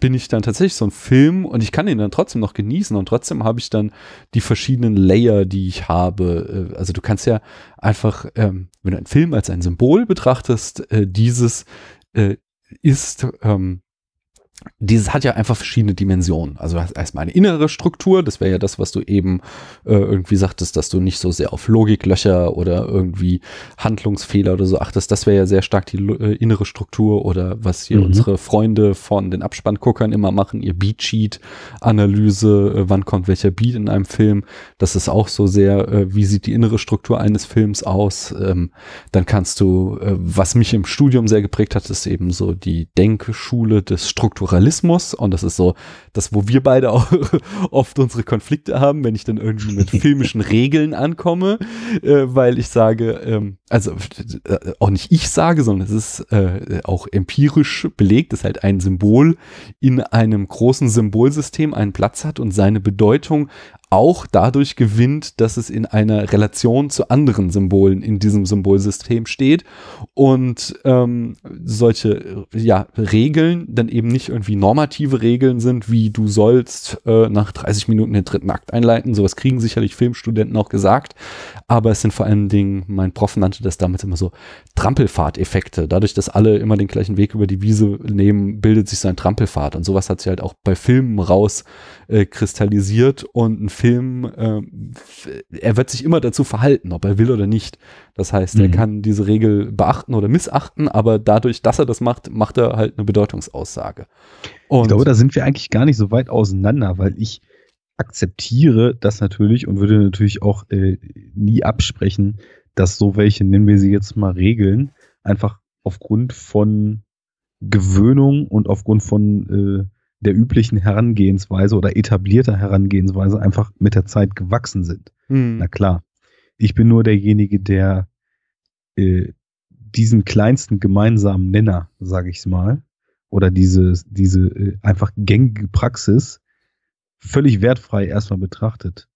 bin ich dann tatsächlich so ein Film und ich kann ihn dann trotzdem noch genießen und trotzdem habe ich dann die verschiedenen Layer, die ich habe. Äh, also du kannst ja einfach, ähm, wenn du einen Film als ein Symbol betrachtest, äh, dieses ist ähm, dieses hat ja einfach verschiedene Dimensionen. Also erstmal eine innere Struktur, das wäre ja das, was du eben äh, irgendwie sagtest, dass du nicht so sehr auf Logiklöcher oder irgendwie Handlungsfehler oder so achtest. Das wäre ja sehr stark die äh, innere Struktur oder was hier mhm. unsere Freunde von den Abspannguckern immer machen, ihr Beatsheet-Analyse, äh, wann kommt welcher Beat in einem Film. Das ist auch so sehr, äh, wie sieht die innere Struktur eines Films aus. Ähm, dann kannst du, äh, was mich im Studium sehr geprägt hat, ist eben so die Denkschule des Strukturalismus Strukturalismus und das ist so das, wo wir beide auch oft unsere Konflikte haben, wenn ich dann irgendwie mit filmischen Regeln ankomme, äh, weil ich sage, ähm, also äh, auch nicht ich sage, sondern es ist äh, auch empirisch belegt, dass halt ein Symbol in einem großen Symbolsystem einen Platz hat und seine Bedeutung auch dadurch gewinnt, dass es in einer Relation zu anderen Symbolen in diesem Symbolsystem steht und ähm, solche ja, Regeln dann eben nicht irgendwie normative Regeln sind, wie du sollst äh, nach 30 Minuten den dritten Akt einleiten. Sowas kriegen sicherlich Filmstudenten auch gesagt, aber es sind vor allen Dingen, mein Prof nannte das damals immer so Trampelfahrt-Effekte. Dadurch, dass alle immer den gleichen Weg über die Wiese nehmen, bildet sich so ein Trampelfahrt und sowas hat sich halt auch bei Filmen raus äh, und ein Film, äh, er wird sich immer dazu verhalten, ob er will oder nicht. Das heißt, mhm. er kann diese Regel beachten oder missachten, aber dadurch, dass er das macht, macht er halt eine Bedeutungsaussage. Und ich glaube, da sind wir eigentlich gar nicht so weit auseinander, weil ich akzeptiere das natürlich und würde natürlich auch äh, nie absprechen, dass so welche, nennen wir sie jetzt mal Regeln, einfach aufgrund von Gewöhnung und aufgrund von äh, der üblichen Herangehensweise oder etablierter Herangehensweise einfach mit der Zeit gewachsen sind. Mhm. Na klar. Ich bin nur derjenige, der äh, diesen kleinsten gemeinsamen Nenner, sage ich mal, oder diese, diese äh, einfach gängige Praxis völlig wertfrei erstmal betrachtet.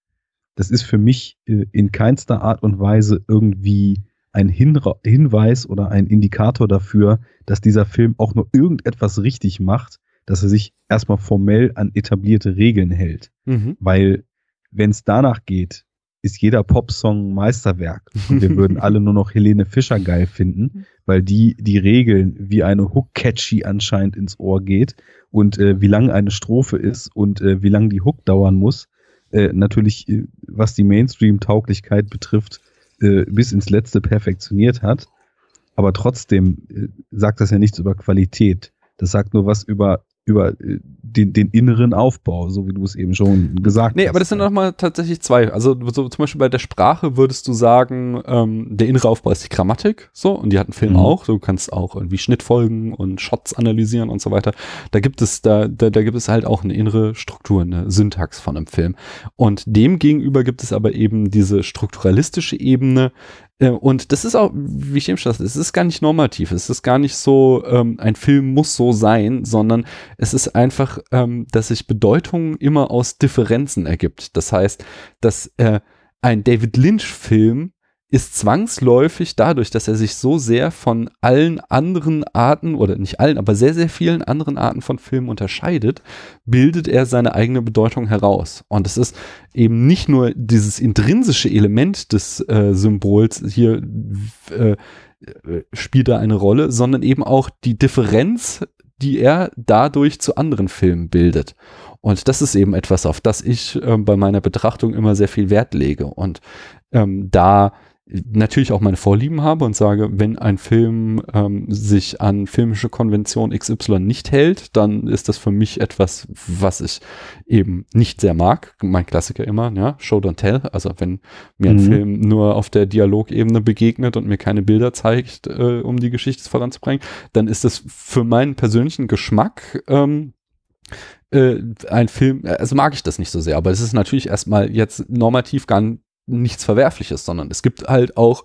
Das ist für mich äh, in keinster Art und Weise irgendwie ein Hinra Hinweis oder ein Indikator dafür, dass dieser Film auch nur irgendetwas richtig macht, dass er sich erstmal formell an etablierte Regeln hält. Mhm. Weil, wenn es danach geht, ist jeder Popsong Meisterwerk. Und wir würden alle nur noch Helene Fischer geil finden, weil die die Regeln, wie eine Hook-Catchy anscheinend ins Ohr geht und äh, wie lang eine Strophe ist und äh, wie lang die Hook dauern muss, äh, natürlich, äh, was die Mainstream-Tauglichkeit betrifft, äh, bis ins Letzte perfektioniert hat. Aber trotzdem äh, sagt das ja nichts über Qualität. Das sagt nur was über über äh, den, den inneren Aufbau, so wie du es eben schon gesagt nee, hast. Nee, aber das sind nochmal tatsächlich zwei. Also so, zum Beispiel bei der Sprache würdest du sagen, ähm, der innere Aufbau ist die Grammatik, so, und die hat einen Film mhm. auch. Du kannst auch irgendwie Schnittfolgen und Shots analysieren und so weiter. Da gibt es, da, da, da gibt es halt auch eine innere Struktur, eine Syntax von einem Film. Und dem gegenüber gibt es aber eben diese strukturalistische Ebene, und das ist auch, wie ich eben schon sagte, es ist gar nicht normativ. Es ist gar nicht so, ähm, ein Film muss so sein, sondern es ist einfach, ähm, dass sich Bedeutung immer aus Differenzen ergibt. Das heißt, dass äh, ein David Lynch-Film ist zwangsläufig dadurch, dass er sich so sehr von allen anderen Arten oder nicht allen, aber sehr, sehr vielen anderen Arten von Filmen unterscheidet, bildet er seine eigene Bedeutung heraus. Und es ist eben nicht nur dieses intrinsische Element des äh, Symbols hier äh, spielt da eine Rolle, sondern eben auch die Differenz, die er dadurch zu anderen Filmen bildet. Und das ist eben etwas, auf das ich äh, bei meiner Betrachtung immer sehr viel Wert lege. Und ähm, da natürlich auch meine Vorlieben habe und sage, wenn ein Film ähm, sich an filmische Konvention XY nicht hält, dann ist das für mich etwas, was ich eben nicht sehr mag. Mein Klassiker immer, ja, Show don't tell. Also wenn mir ein mhm. Film nur auf der Dialogebene begegnet und mir keine Bilder zeigt, äh, um die Geschichte voranzubringen, dann ist das für meinen persönlichen Geschmack ähm, äh, ein Film, also mag ich das nicht so sehr, aber es ist natürlich erstmal jetzt normativ gar nichts Verwerfliches, sondern es gibt halt auch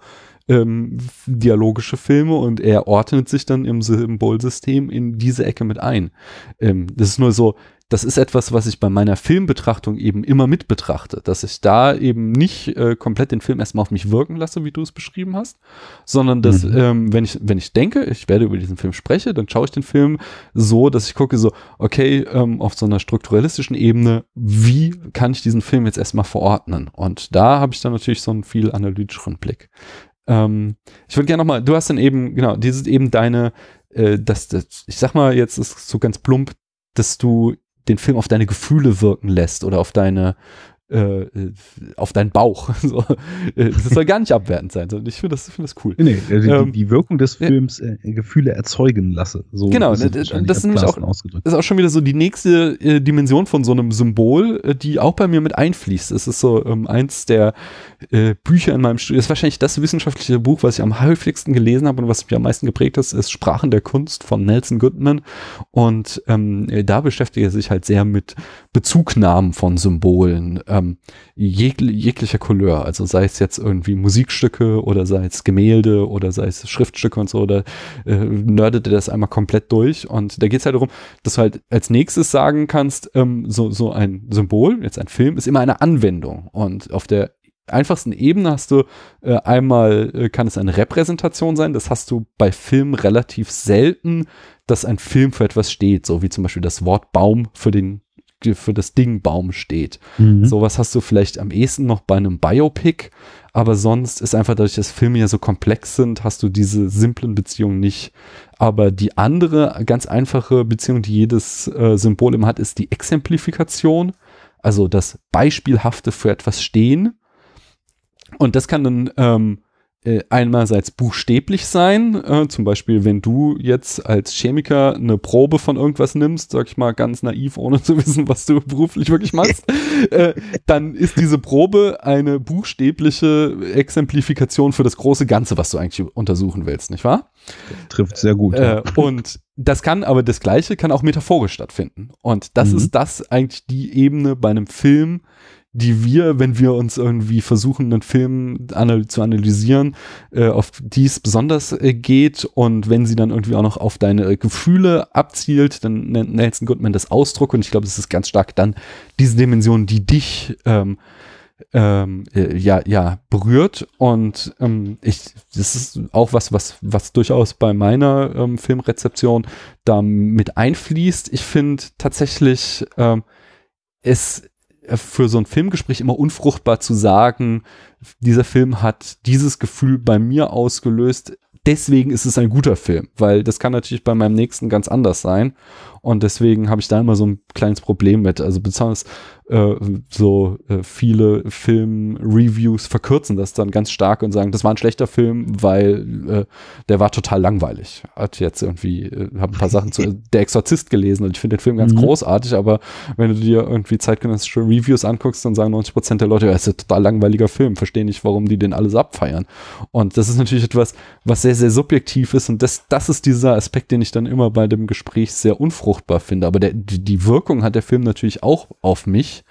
ähm, dialogische Filme und er ordnet sich dann im Symbolsystem in diese Ecke mit ein. Ähm, das ist nur so, das ist etwas, was ich bei meiner Filmbetrachtung eben immer mit betrachte, dass ich da eben nicht äh, komplett den Film erstmal auf mich wirken lasse, wie du es beschrieben hast, sondern dass, mhm. ähm, wenn ich, wenn ich denke, ich werde über diesen Film spreche, dann schaue ich den Film so, dass ich gucke so, okay, ähm, auf so einer strukturalistischen Ebene, wie kann ich diesen Film jetzt erstmal verordnen? Und da habe ich dann natürlich so einen viel analytischeren Blick. Ähm, ich würde gerne nochmal, du hast dann eben, genau, dieses eben deine, äh, das, das, ich sag mal, jetzt ist so ganz plump, dass du den Film auf deine Gefühle wirken lässt oder auf deine äh, äh, auf deinen Bauch. so. Äh, das soll gar nicht abwertend sein, ich finde das, find das cool. Nee, die, ähm, die Wirkung des Films äh, Gefühle erzeugen lasse. So genau, das, das ist nämlich auch, ist auch schon wieder so die nächste äh, Dimension von so einem Symbol, äh, die auch bei mir mit einfließt. Es ist so ähm, eins der Bücher in meinem Studium, ist wahrscheinlich das wissenschaftliche Buch, was ich am häufigsten gelesen habe und was mich am meisten geprägt hat, ist Sprachen der Kunst von Nelson Goodman. Und ähm, da beschäftigt er sich halt sehr mit Bezugnahmen von Symbolen. Ähm, ähm, jeg jeglicher Couleur, also sei es jetzt irgendwie Musikstücke oder sei es Gemälde oder sei es Schriftstücke und so, oder äh, nerdet er das einmal komplett durch. Und da geht es halt darum, dass du halt als nächstes sagen kannst, ähm, so, so ein Symbol, jetzt ein Film, ist immer eine Anwendung. Und auf der einfachsten Ebene hast du äh, einmal, äh, kann es eine Repräsentation sein, das hast du bei Filmen relativ selten, dass ein Film für etwas steht, so wie zum Beispiel das Wort Baum für den für das Ding Baum steht. Mhm. Sowas hast du vielleicht am ehesten noch bei einem Biopic, aber sonst ist einfach dadurch, dass Filme ja so komplex sind, hast du diese simplen Beziehungen nicht. Aber die andere ganz einfache Beziehung, die jedes äh, Symbol immer hat, ist die Exemplifikation, also das Beispielhafte für etwas stehen. Und das kann dann ähm, äh, einerseits buchstäblich sein, äh, zum Beispiel wenn du jetzt als Chemiker eine Probe von irgendwas nimmst, sag ich mal ganz naiv, ohne zu wissen, was du beruflich wirklich machst, äh, dann ist diese Probe eine buchstäbliche Exemplifikation für das große Ganze, was du eigentlich untersuchen willst, nicht wahr? Trifft sehr gut. Äh, und das kann aber das Gleiche kann auch metaphorisch stattfinden. Und das mhm. ist das eigentlich die Ebene bei einem Film, die wir, wenn wir uns irgendwie versuchen, einen Film anal zu analysieren, äh, auf die es besonders äh, geht. Und wenn sie dann irgendwie auch noch auf deine Gefühle abzielt, dann nennt Nelson Goodman das Ausdruck. Und ich glaube, es ist ganz stark dann diese Dimension, die dich ähm, ähm, äh, ja, ja, berührt. Und ähm, ich, das ist auch was, was, was durchaus bei meiner ähm, Filmrezeption da mit einfließt. Ich finde tatsächlich, ähm, es äh, für so ein Filmgespräch immer unfruchtbar zu sagen, dieser Film hat dieses Gefühl bei mir ausgelöst, deswegen ist es ein guter Film, weil das kann natürlich bei meinem nächsten ganz anders sein. Und deswegen habe ich da immer so ein kleines Problem mit. Also besonders äh, so äh, viele Film-Reviews verkürzen das dann ganz stark und sagen, das war ein schlechter Film, weil äh, der war total langweilig. Hat jetzt irgendwie, äh, habe ein paar Sachen zu Der Exorzist gelesen und ich finde den Film ganz mhm. großartig, aber wenn du dir irgendwie zeitgenössische Reviews anguckst, dann sagen 90 Prozent der Leute, ja, ist ein total langweiliger Film, verstehe nicht, warum die den alles abfeiern. Und das ist natürlich etwas, was sehr, sehr subjektiv ist und das, das ist dieser Aspekt, den ich dann immer bei dem Gespräch sehr unfruchtbar finde. Aber der, die Wirkung hat der Film natürlich auch auf mich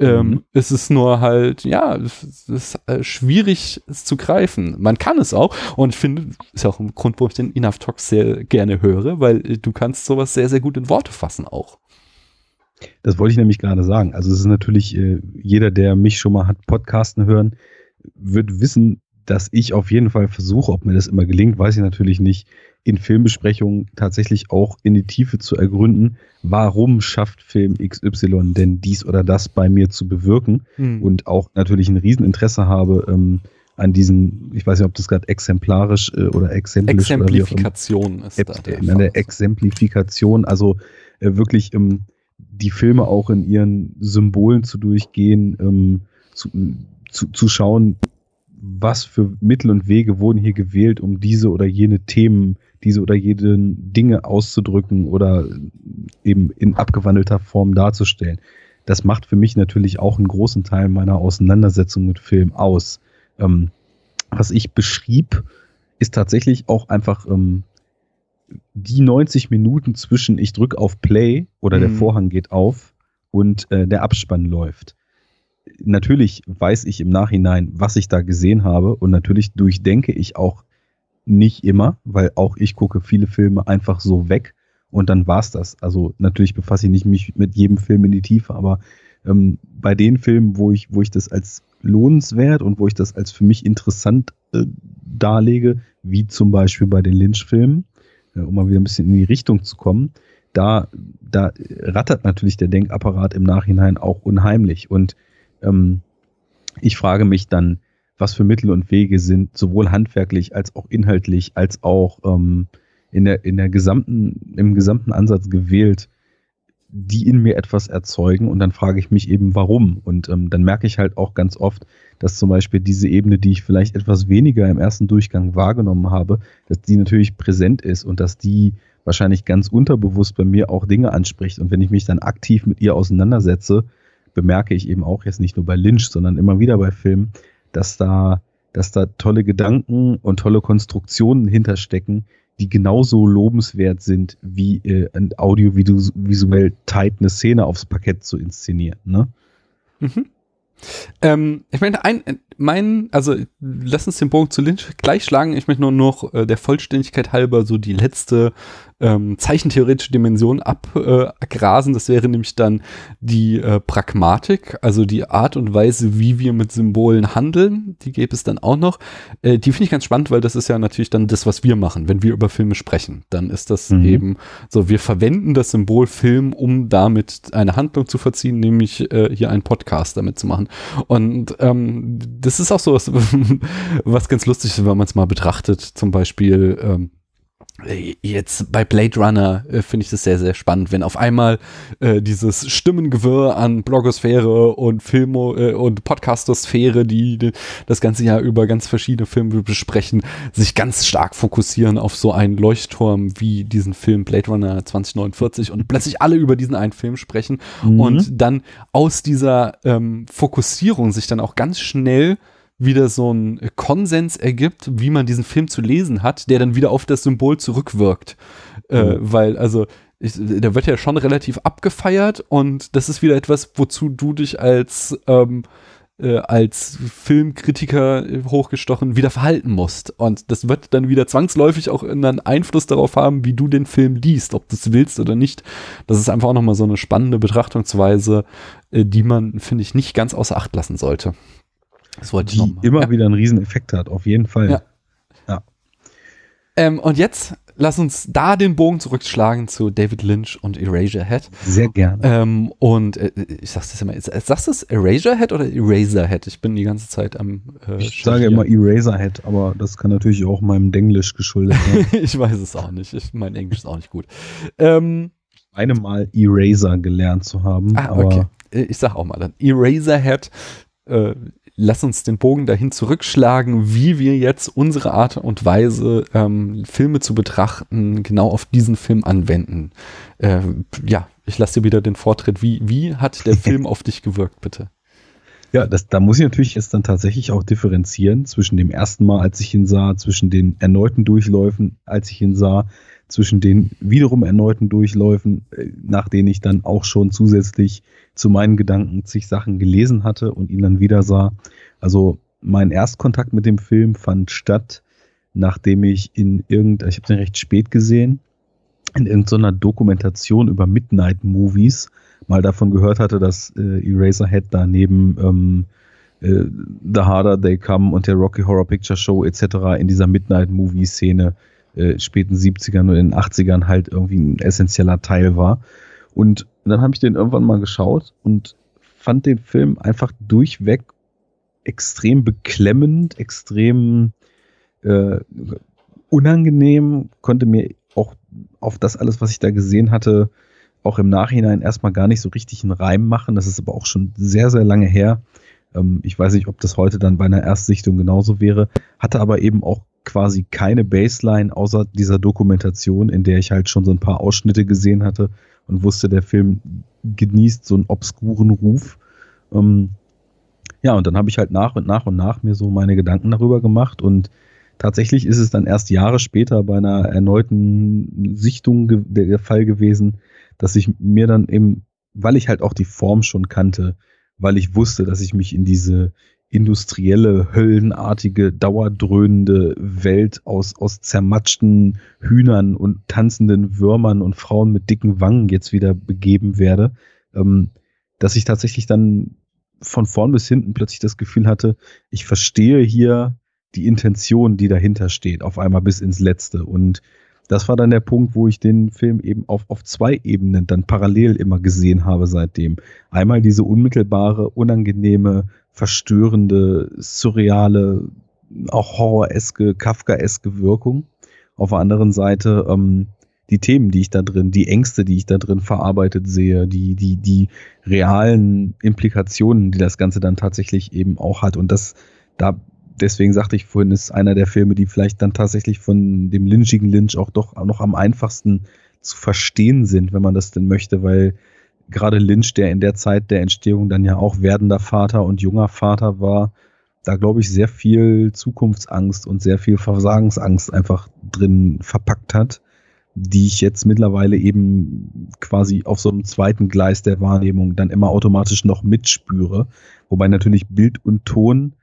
ähm, mhm. Es ist nur halt, ja, es ist äh, schwierig es zu greifen. Man kann es auch und ich finde, ist auch ein Grund, warum ich den Enough Talk sehr gerne höre, weil äh, du kannst sowas sehr, sehr gut in Worte fassen auch. Das wollte ich nämlich gerade sagen. Also es ist natürlich, äh, jeder, der mich schon mal hat Podcasten hören, wird wissen, dass ich auf jeden Fall versuche, ob mir das immer gelingt, weiß ich natürlich nicht, in Filmbesprechungen tatsächlich auch in die Tiefe zu ergründen, warum schafft Film XY denn dies oder das bei mir zu bewirken hm. und auch natürlich ein Rieseninteresse habe ähm, an diesen, ich weiß nicht, ob das gerade exemplarisch äh, oder exemplisch Exemplifikation ist da der an der Exemplifikation, also äh, wirklich ähm, die Filme auch in ihren Symbolen zu durchgehen, ähm, zu, zu, zu schauen, was für Mittel und Wege wurden hier gewählt, um diese oder jene Themen diese oder jede Dinge auszudrücken oder eben in abgewandelter Form darzustellen. Das macht für mich natürlich auch einen großen Teil meiner Auseinandersetzung mit Film aus. Ähm, was ich beschrieb, ist tatsächlich auch einfach ähm, die 90 Minuten zwischen ich drücke auf Play oder mhm. der Vorhang geht auf und äh, der Abspann läuft. Natürlich weiß ich im Nachhinein, was ich da gesehen habe und natürlich durchdenke ich auch nicht immer, weil auch ich gucke viele Filme einfach so weg und dann war's das. Also natürlich befasse ich nicht mich mit jedem Film in die Tiefe, aber ähm, bei den Filmen, wo ich, wo ich das als lohnenswert und wo ich das als für mich interessant äh, darlege, wie zum Beispiel bei den Lynch-Filmen, äh, um mal wieder ein bisschen in die Richtung zu kommen, da, da rattert natürlich der Denkapparat im Nachhinein auch unheimlich. Und ähm, ich frage mich dann, was für Mittel und Wege sind, sowohl handwerklich als auch inhaltlich, als auch ähm, in der, in der gesamten, im gesamten Ansatz gewählt, die in mir etwas erzeugen und dann frage ich mich eben, warum. Und ähm, dann merke ich halt auch ganz oft, dass zum Beispiel diese Ebene, die ich vielleicht etwas weniger im ersten Durchgang wahrgenommen habe, dass die natürlich präsent ist und dass die wahrscheinlich ganz unterbewusst bei mir auch Dinge anspricht. Und wenn ich mich dann aktiv mit ihr auseinandersetze, bemerke ich eben auch jetzt nicht nur bei Lynch, sondern immer wieder bei Filmen, dass da, dass da tolle Gedanken und tolle Konstruktionen hinterstecken, die genauso lobenswert sind, wie äh, audiovisuell tight eine Szene aufs Parkett zu inszenieren. Ne? Mhm. Ähm, ich meine, ein, mein, also lass uns den Bogen zu Lynch gleich schlagen. Ich möchte nur noch äh, der Vollständigkeit halber so die letzte ähm, zeichentheoretische Dimension abgrasen. Äh, das wäre nämlich dann die äh, Pragmatik, also die Art und Weise, wie wir mit Symbolen handeln. Die gäbe es dann auch noch. Äh, die finde ich ganz spannend, weil das ist ja natürlich dann das, was wir machen, wenn wir über Filme sprechen. Dann ist das mhm. eben so, wir verwenden das Symbol Film, um damit eine Handlung zu verziehen, nämlich äh, hier einen Podcast damit zu machen. Und ähm, das ist auch so was, was ganz lustig ist, wenn man es mal betrachtet. Zum Beispiel ähm, Jetzt bei Blade Runner äh, finde ich das sehr, sehr spannend, wenn auf einmal äh, dieses Stimmengewirr an Blogosphäre und Filmo äh, und Podcastosphäre, die, die, das ganze Jahr über ganz verschiedene Filme besprechen, sich ganz stark fokussieren auf so einen Leuchtturm wie diesen Film Blade Runner 2049 und plötzlich alle über diesen einen Film sprechen mhm. und dann aus dieser ähm, Fokussierung sich dann auch ganz schnell wieder so ein Konsens ergibt, wie man diesen Film zu lesen hat, der dann wieder auf das Symbol zurückwirkt. Äh, mhm. Äh, weil, also, ich, der wird ja schon relativ abgefeiert und das ist wieder etwas, wozu du dich als, ähm, äh, als Filmkritiker hochgestochen wieder verhalten musst. Und das wird dann wieder zwangsläufig auch einen Einfluss darauf haben, wie du den Film liest, ob du es willst oder nicht. Das ist einfach auch nochmal so eine spannende Betrachtungsweise, äh, die man, finde ich, nicht ganz außer Acht lassen sollte. Das wollte die ich immer ja. wieder einen riesen Effekt hat, auf jeden Fall. Ja. ja. Ähm, und jetzt lass uns da den Bogen zurückschlagen zu David Lynch und Eraserhead. Sehr gerne. Ähm, und äh, ich sag's das immer, sagst du es Eraserhead oder Eraserhead? Ich bin die ganze Zeit am äh, Ich sage immer Eraserhead, aber das kann natürlich auch meinem Denglisch geschuldet sein. ich weiß es auch nicht. Ich, mein Englisch ist auch nicht gut. Ähm, eine Mal Eraser gelernt zu haben. Ah, okay. Äh, ich sag auch mal dann. Eraserhead, äh, lass uns den Bogen dahin zurückschlagen, wie wir jetzt unsere Art und Weise, ähm, Filme zu betrachten, genau auf diesen Film anwenden. Äh, ja, ich lasse dir wieder den Vortritt. Wie, wie hat der Film auf dich gewirkt, bitte? Ja, das, da muss ich natürlich jetzt dann tatsächlich auch differenzieren zwischen dem ersten Mal, als ich ihn sah, zwischen den erneuten Durchläufen, als ich ihn sah, zwischen den wiederum erneuten Durchläufen, äh, nach denen ich dann auch schon zusätzlich zu meinen Gedanken zig Sachen gelesen hatte und ihn dann wieder sah. Also mein Erstkontakt mit dem Film fand statt, nachdem ich in irgendeiner, ich habe den recht spät gesehen, in irgendeiner Dokumentation über Midnight Movies mal davon gehört hatte, dass äh, Eraserhead da neben ähm, äh, The Harder They Come und der Rocky Horror Picture Show etc. in dieser Midnight Movie Szene äh, späten 70ern oder in den 80ern halt irgendwie ein essentieller Teil war. Und dann habe ich den irgendwann mal geschaut und fand den Film einfach durchweg extrem beklemmend, extrem äh, unangenehm, konnte mir auch auf das alles, was ich da gesehen hatte, auch im Nachhinein erstmal gar nicht so richtig einen Reim machen. Das ist aber auch schon sehr, sehr lange her. Ähm, ich weiß nicht, ob das heute dann bei einer Erstsichtung genauso wäre. Hatte aber eben auch quasi keine Baseline außer dieser Dokumentation, in der ich halt schon so ein paar Ausschnitte gesehen hatte und wusste, der Film genießt so einen obskuren Ruf. Ähm, ja, und dann habe ich halt nach und nach und nach mir so meine Gedanken darüber gemacht und tatsächlich ist es dann erst Jahre später bei einer erneuten Sichtung der, der Fall gewesen, dass ich mir dann eben, weil ich halt auch die Form schon kannte, weil ich wusste, dass ich mich in diese industrielle, höllenartige, dauerdröhnende Welt aus, aus zermatschten Hühnern und tanzenden Würmern und Frauen mit dicken Wangen jetzt wieder begeben werde, ähm, dass ich tatsächlich dann von vorn bis hinten plötzlich das Gefühl hatte, ich verstehe hier die Intention, die dahinter steht, auf einmal bis ins Letzte. Und das war dann der Punkt, wo ich den Film eben auf, auf zwei Ebenen dann parallel immer gesehen habe seitdem. Einmal diese unmittelbare, unangenehme, verstörende, surreale, auch horroreske, kafkaeske Wirkung. Auf der anderen Seite ähm, die Themen, die ich da drin, die Ängste, die ich da drin verarbeitet sehe, die, die, die realen Implikationen, die das Ganze dann tatsächlich eben auch hat. Und das, da, deswegen sagte ich vorhin, ist einer der Filme, die vielleicht dann tatsächlich von dem lynchigen Lynch auch doch noch am einfachsten zu verstehen sind, wenn man das denn möchte, weil gerade Lynch, der in der Zeit der Entstehung dann ja auch werdender Vater und junger Vater war, da glaube ich sehr viel Zukunftsangst und sehr viel Versagensangst einfach drin verpackt hat, die ich jetzt mittlerweile eben quasi auf so einem zweiten Gleis der Wahrnehmung dann immer automatisch noch mitspüre, wobei natürlich Bild und Ton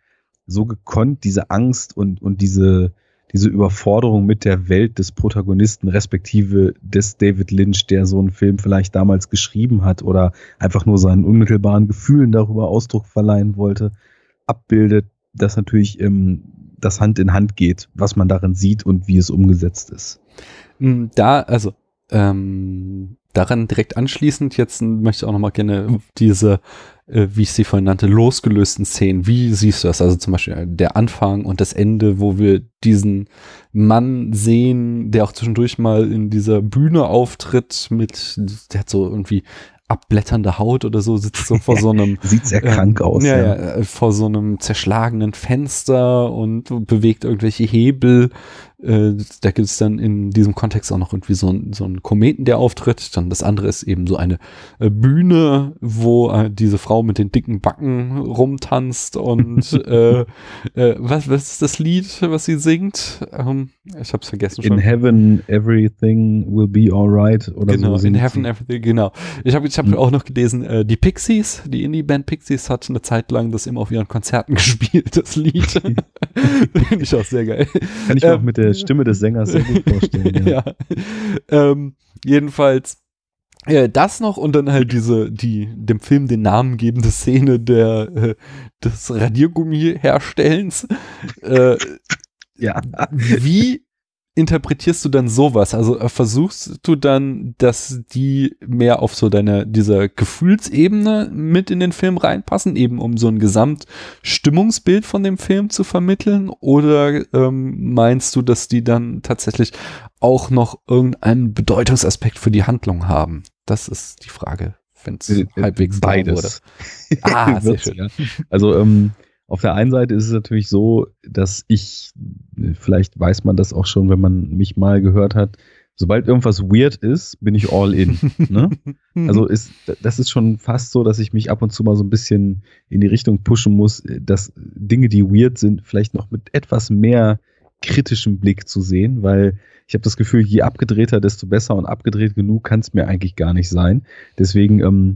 so gekonnt diese Angst und, und diese, diese Überforderung mit der Welt des Protagonisten, respektive des David Lynch, der so einen Film vielleicht damals geschrieben hat oder einfach nur seinen unmittelbaren Gefühlen darüber Ausdruck verleihen wollte, abbildet, dass natürlich ähm, das Hand in Hand geht, was man darin sieht und wie es umgesetzt ist. Hm, da, also ähm, daran direkt anschließend, jetzt möchte ich auch nochmal gerne diese äh, wie ich sie vorhin nannte, losgelösten Szenen. Wie siehst du das? Also zum Beispiel der Anfang und das Ende, wo wir diesen Mann sehen, der auch zwischendurch mal in dieser Bühne auftritt mit, der hat so irgendwie abblätternde Haut oder so, sitzt so vor so einem. Sieht sehr krank ähm, aus. Ja, ja, äh, vor so einem zerschlagenen Fenster und bewegt irgendwelche Hebel äh, da gibt es dann in diesem Kontext auch noch irgendwie so, ein, so einen Kometen, der auftritt. Dann das andere ist eben so eine äh, Bühne, wo äh, diese Frau mit den dicken Backen rumtanzt und äh, äh, was, was ist das Lied, was sie singt? Ähm, ich hab's vergessen schon. In Heaven Everything Will Be Alright oder genau, so. In Heaven sie. Everything, genau. Ich habe ich hab hm. auch noch gelesen, äh, die Pixies, die Indie-Band Pixies hat eine Zeit lang das immer auf ihren Konzerten gespielt, das Lied. Finde ich auch sehr geil. Kann ich ähm, auch mit der Stimme des Sängers sehr gut vorstellen. Ja. ja. Ähm, jedenfalls äh, das noch und dann halt diese, die dem Film den Namen gebende Szene der äh, des Radiergummi-Herstellens. Äh, ja. Wie interpretierst du dann sowas? Also äh, versuchst du dann, dass die mehr auf so deine, dieser Gefühlsebene mit in den Film reinpassen, eben um so ein Gesamtstimmungsbild von dem Film zu vermitteln? Oder ähm, meinst du, dass die dann tatsächlich auch noch irgendeinen Bedeutungsaspekt für die Handlung haben? Das ist die Frage, wenn es äh, halbwegs beides. ah, sehr schön. Ja. Also ähm, auf der einen Seite ist es natürlich so, dass ich, vielleicht weiß man das auch schon, wenn man mich mal gehört hat, sobald irgendwas weird ist, bin ich all in. ne? Also ist, das ist schon fast so, dass ich mich ab und zu mal so ein bisschen in die Richtung pushen muss, dass Dinge, die weird sind, vielleicht noch mit etwas mehr kritischem Blick zu sehen, weil ich habe das Gefühl, je abgedrehter, desto besser und abgedreht genug kann es mir eigentlich gar nicht sein. Deswegen ähm,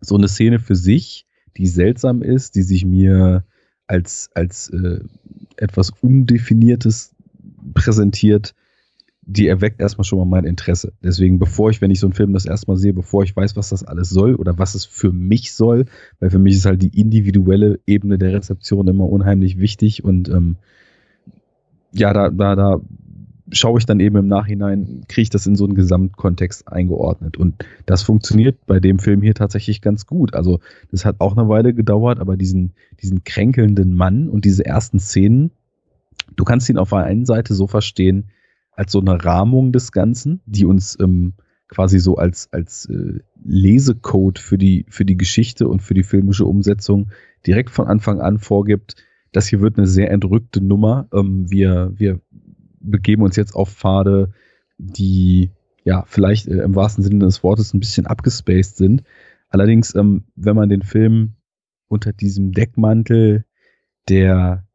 so eine Szene für sich die seltsam ist, die sich mir als, als äh, etwas Undefiniertes präsentiert, die erweckt erstmal schon mal mein Interesse. Deswegen, bevor ich, wenn ich so einen Film das erstmal sehe, bevor ich weiß, was das alles soll oder was es für mich soll, weil für mich ist halt die individuelle Ebene der Rezeption immer unheimlich wichtig und ähm, ja, da, da, da schaue ich dann eben im Nachhinein, kriege ich das in so einen Gesamtkontext eingeordnet. Und das funktioniert bei dem Film hier tatsächlich ganz gut. Also das hat auch eine Weile gedauert, aber diesen, diesen kränkelnden Mann und diese ersten Szenen, du kannst ihn auf der einen Seite so verstehen, als so eine Rahmung des Ganzen, die uns ähm, quasi so als, als äh, Lesecode für die, für die Geschichte und für die filmische Umsetzung direkt von Anfang an vorgibt, das hier wird eine sehr entrückte Nummer. Ähm, wir, wir begeben uns jetzt auf Pfade, die ja vielleicht äh, im wahrsten Sinne des Wortes ein bisschen abgespaced sind. Allerdings, ähm, wenn man den Film unter diesem Deckmantel der,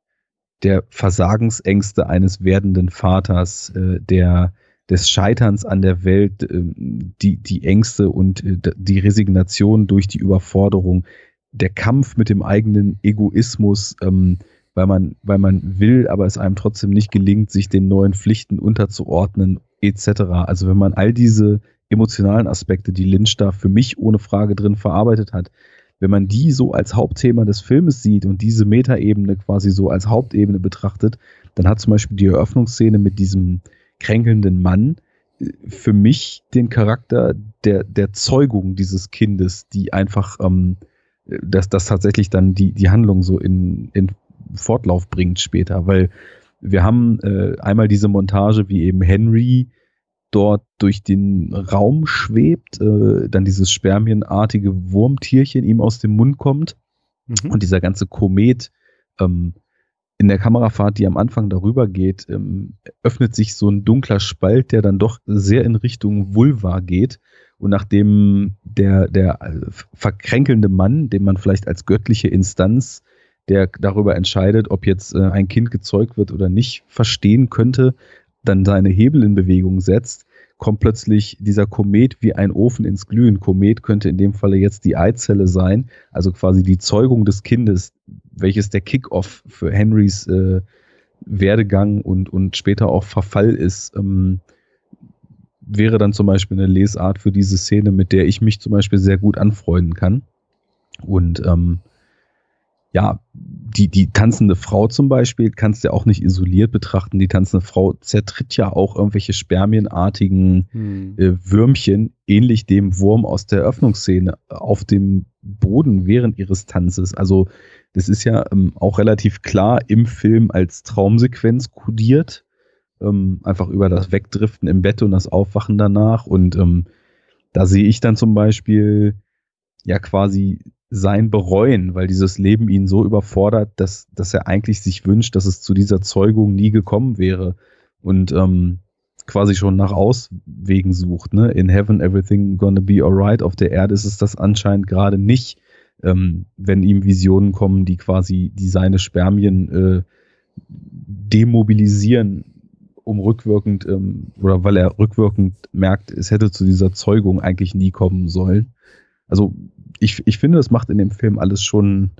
der Versagensängste eines werdenden Vaters, äh, der des Scheiterns an der Welt, äh, die, die Ängste und äh, die Resignation durch die Überforderung, der Kampf mit dem eigenen Egoismus, ähm, weil man, weil man will, aber es einem trotzdem nicht gelingt, sich den neuen Pflichten unterzuordnen, etc. Also wenn man all diese emotionalen Aspekte, die Lynch da für mich ohne Frage drin verarbeitet hat, wenn man die so als Hauptthema des Filmes sieht und diese Metaebene quasi so als Hauptebene betrachtet, dann hat zum Beispiel die Eröffnungsszene mit diesem kränkelnden Mann äh, für mich den Charakter der, der Zeugung dieses Kindes, die einfach, ähm, dass das tatsächlich dann die, die Handlung so in, in Fortlauf bringt später, weil wir haben äh, einmal diese Montage, wie eben Henry dort durch den Raum schwebt, äh, dann dieses spermienartige Wurmtierchen ihm aus dem Mund kommt mhm. und dieser ganze Komet ähm, in der Kamerafahrt, die am Anfang darüber geht, ähm, öffnet sich so ein dunkler Spalt, der dann doch sehr in Richtung Vulva geht. Und nachdem der, der äh, verkränkelnde Mann, den man vielleicht als göttliche Instanz der darüber entscheidet, ob jetzt äh, ein Kind gezeugt wird oder nicht, verstehen könnte, dann seine Hebel in Bewegung setzt, kommt plötzlich dieser Komet wie ein Ofen ins Glühen. Komet könnte in dem Falle jetzt die Eizelle sein, also quasi die Zeugung des Kindes, welches der Kickoff für Henrys äh, Werdegang und, und später auch Verfall ist. Ähm, wäre dann zum Beispiel eine Lesart für diese Szene, mit der ich mich zum Beispiel sehr gut anfreunden kann. Und ähm, ja, die, die tanzende Frau zum Beispiel kannst du ja auch nicht isoliert betrachten. Die tanzende Frau zertritt ja auch irgendwelche spermienartigen hm. äh, Würmchen, ähnlich dem Wurm aus der Eröffnungsszene, auf dem Boden während ihres Tanzes. Also das ist ja ähm, auch relativ klar im Film als Traumsequenz kodiert. Ähm, einfach über das Wegdriften im Bett und das Aufwachen danach. Und ähm, da sehe ich dann zum Beispiel ja quasi sein bereuen, weil dieses Leben ihn so überfordert, dass, dass er eigentlich sich wünscht, dass es zu dieser Zeugung nie gekommen wäre und ähm, quasi schon nach Auswegen sucht. Ne? In Heaven everything gonna be alright. Auf der Erde ist es das anscheinend gerade nicht, ähm, wenn ihm Visionen kommen, die quasi die seine Spermien äh, demobilisieren, um rückwirkend ähm, oder weil er rückwirkend merkt, es hätte zu dieser Zeugung eigentlich nie kommen sollen. Also ich, ich finde, es macht in dem Film alles schon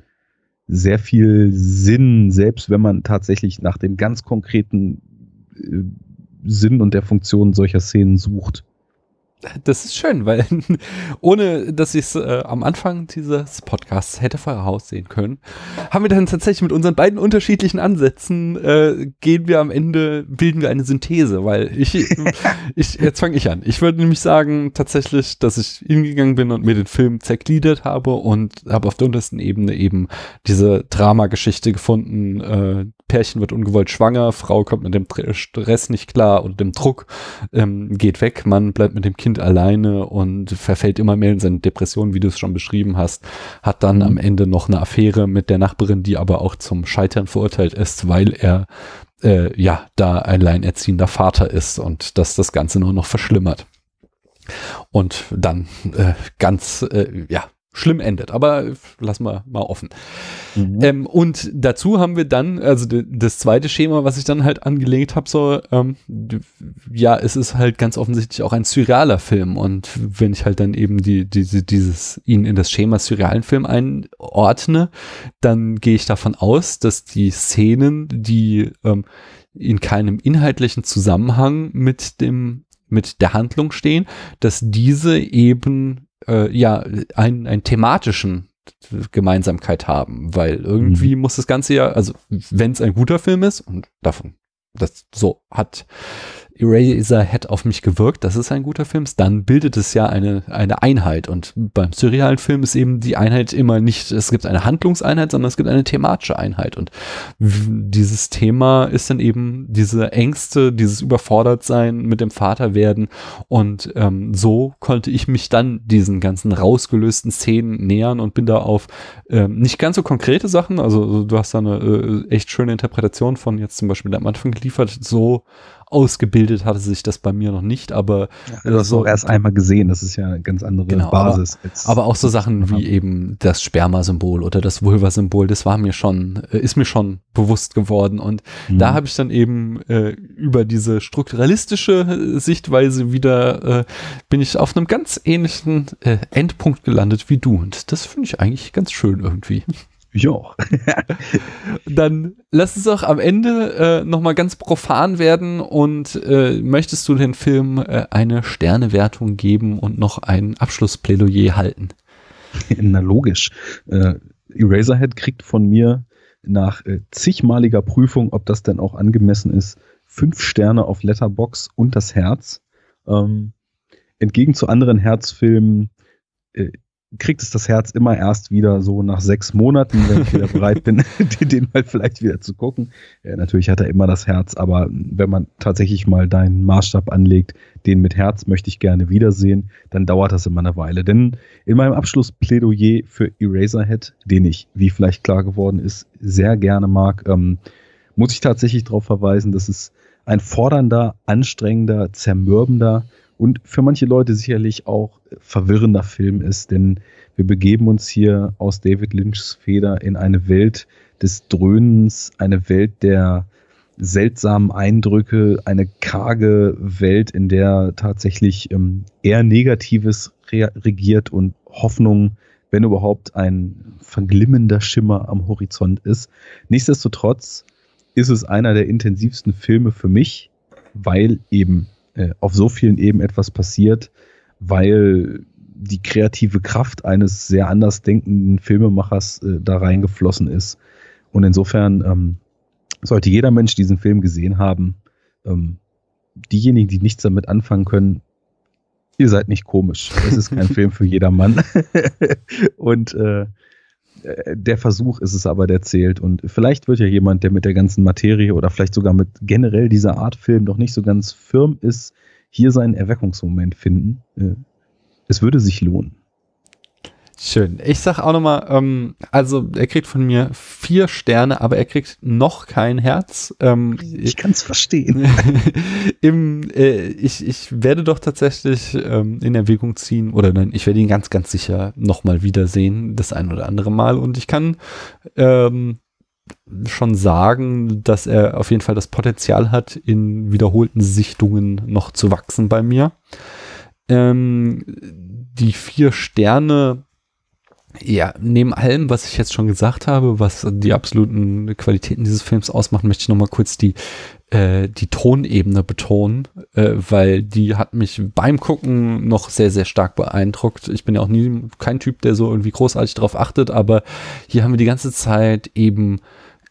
sehr viel Sinn, selbst wenn man tatsächlich nach dem ganz konkreten äh, Sinn und der Funktion solcher Szenen sucht. Das ist schön, weil ohne dass ich es äh, am Anfang dieses Podcasts hätte voraussehen können, haben wir dann tatsächlich mit unseren beiden unterschiedlichen Ansätzen äh, gehen wir am Ende, bilden wir eine Synthese, weil ich, ich jetzt fange ich an. Ich würde nämlich sagen tatsächlich, dass ich hingegangen bin und mir den Film zergliedert habe und habe auf der untersten Ebene eben diese Dramageschichte gefunden, äh, Pärchen wird ungewollt schwanger, Frau kommt mit dem Stress nicht klar und dem Druck, ähm, geht weg, Mann bleibt mit dem Kind alleine und verfällt immer mehr in seine Depression, wie du es schon beschrieben hast, hat dann mhm. am Ende noch eine Affäre mit der Nachbarin, die aber auch zum Scheitern verurteilt ist, weil er äh, ja da alleinerziehender Vater ist und dass das Ganze nur noch verschlimmert. Und dann äh, ganz, äh, ja, schlimm endet. Aber lassen wir mal offen. Mhm. Ähm, und dazu haben wir dann, also das zweite Schema, was ich dann halt angelegt habe, so, ähm, ja, es ist halt ganz offensichtlich auch ein surrealer Film. Und wenn ich halt dann eben die, diese, dieses, ihn in das Schema surrealen Film einordne, dann gehe ich davon aus, dass die Szenen, die ähm, in keinem inhaltlichen Zusammenhang mit dem mit der Handlung stehen, dass diese eben äh, ja einen, einen thematischen Gemeinsamkeit haben, weil irgendwie mhm. muss das Ganze ja, also wenn es ein guter Film ist und davon, das so hat Eraserhead auf mich gewirkt, dass es ein guter Film ist, dann bildet es ja eine, eine Einheit. Und beim surrealen Film ist eben die Einheit immer nicht, es gibt eine Handlungseinheit, sondern es gibt eine thematische Einheit. Und dieses Thema ist dann eben diese Ängste, dieses Überfordertsein mit dem Vater werden. Und ähm, so konnte ich mich dann diesen ganzen rausgelösten Szenen nähern und bin da auf ähm, nicht ganz so konkrete Sachen, also du hast da eine äh, echt schöne Interpretation von jetzt zum Beispiel am Anfang geliefert, so ausgebildet hatte sich das bei mir noch nicht, aber ja, du hast so, auch erst einmal gesehen, das ist ja eine ganz andere genau, Basis. Aber, aber, auch so Sachen wie eben das Sperma-Symbol oder das Vulva-Symbol, das war mir schon, äh, ist mir schon bewusst geworden und mhm. da habe ich dann eben äh, über diese strukturalistische Sichtweise wieder, äh, bin ich auf einem ganz ähnlichen äh, Endpunkt gelandet wie du und das finde ich eigentlich ganz schön irgendwie. Ich auch. Dann lass es doch am Ende äh, nochmal ganz profan werden und äh, möchtest du den Film äh, eine Sternewertung geben und noch ein Abschlussplädoyer halten? Na logisch. Äh, Eraserhead kriegt von mir nach äh, zigmaliger Prüfung, ob das denn auch angemessen ist, fünf Sterne auf Letterbox und das Herz. Ähm, entgegen zu anderen Herzfilmen äh, kriegt es das Herz immer erst wieder so nach sechs Monaten, wenn ich wieder bereit bin, den mal vielleicht wieder zu gucken. Ja, natürlich hat er immer das Herz, aber wenn man tatsächlich mal deinen Maßstab anlegt, den mit Herz möchte ich gerne wiedersehen, dann dauert das immer eine Weile. Denn in meinem Abschlussplädoyer für Eraserhead, den ich, wie vielleicht klar geworden ist, sehr gerne mag, ähm, muss ich tatsächlich darauf verweisen, dass es ein fordernder, anstrengender, zermürbender, und für manche Leute sicherlich auch verwirrender Film ist, denn wir begeben uns hier aus David Lynchs Feder in eine Welt des Dröhnens, eine Welt der seltsamen Eindrücke, eine karge Welt, in der tatsächlich ähm, eher Negatives regiert und Hoffnung, wenn überhaupt ein verglimmender Schimmer am Horizont ist. Nichtsdestotrotz ist es einer der intensivsten Filme für mich, weil eben äh, auf so vielen Ebenen etwas passiert, weil die kreative Kraft eines sehr anders denkenden Filmemachers äh, da reingeflossen ist. Und insofern ähm, sollte jeder Mensch diesen Film gesehen haben. Ähm, diejenigen, die nichts damit anfangen können, ihr seid nicht komisch. Es ist kein Film für jedermann. Und äh, der Versuch ist es aber, der zählt. Und vielleicht wird ja jemand, der mit der ganzen Materie oder vielleicht sogar mit generell dieser Art Film noch nicht so ganz firm ist, hier seinen Erweckungsmoment finden. Äh, es würde sich lohnen. Schön. Ich sag auch nochmal, ähm, also er kriegt von mir vier Sterne, aber er kriegt noch kein Herz. Ähm, ich kann es verstehen. Im, äh, ich, ich werde doch tatsächlich ähm, in Erwägung ziehen, oder nein, ich werde ihn ganz, ganz sicher nochmal wiedersehen, das ein oder andere Mal. Und ich kann ähm, schon sagen, dass er auf jeden Fall das Potenzial hat, in wiederholten Sichtungen noch zu wachsen bei mir. Ähm, die vier Sterne ja, neben allem, was ich jetzt schon gesagt habe, was die absoluten Qualitäten dieses Films ausmacht, möchte ich nochmal kurz die äh, die Tonebene betonen, äh, weil die hat mich beim Gucken noch sehr, sehr stark beeindruckt. Ich bin ja auch nie kein Typ, der so irgendwie großartig drauf achtet, aber hier haben wir die ganze Zeit eben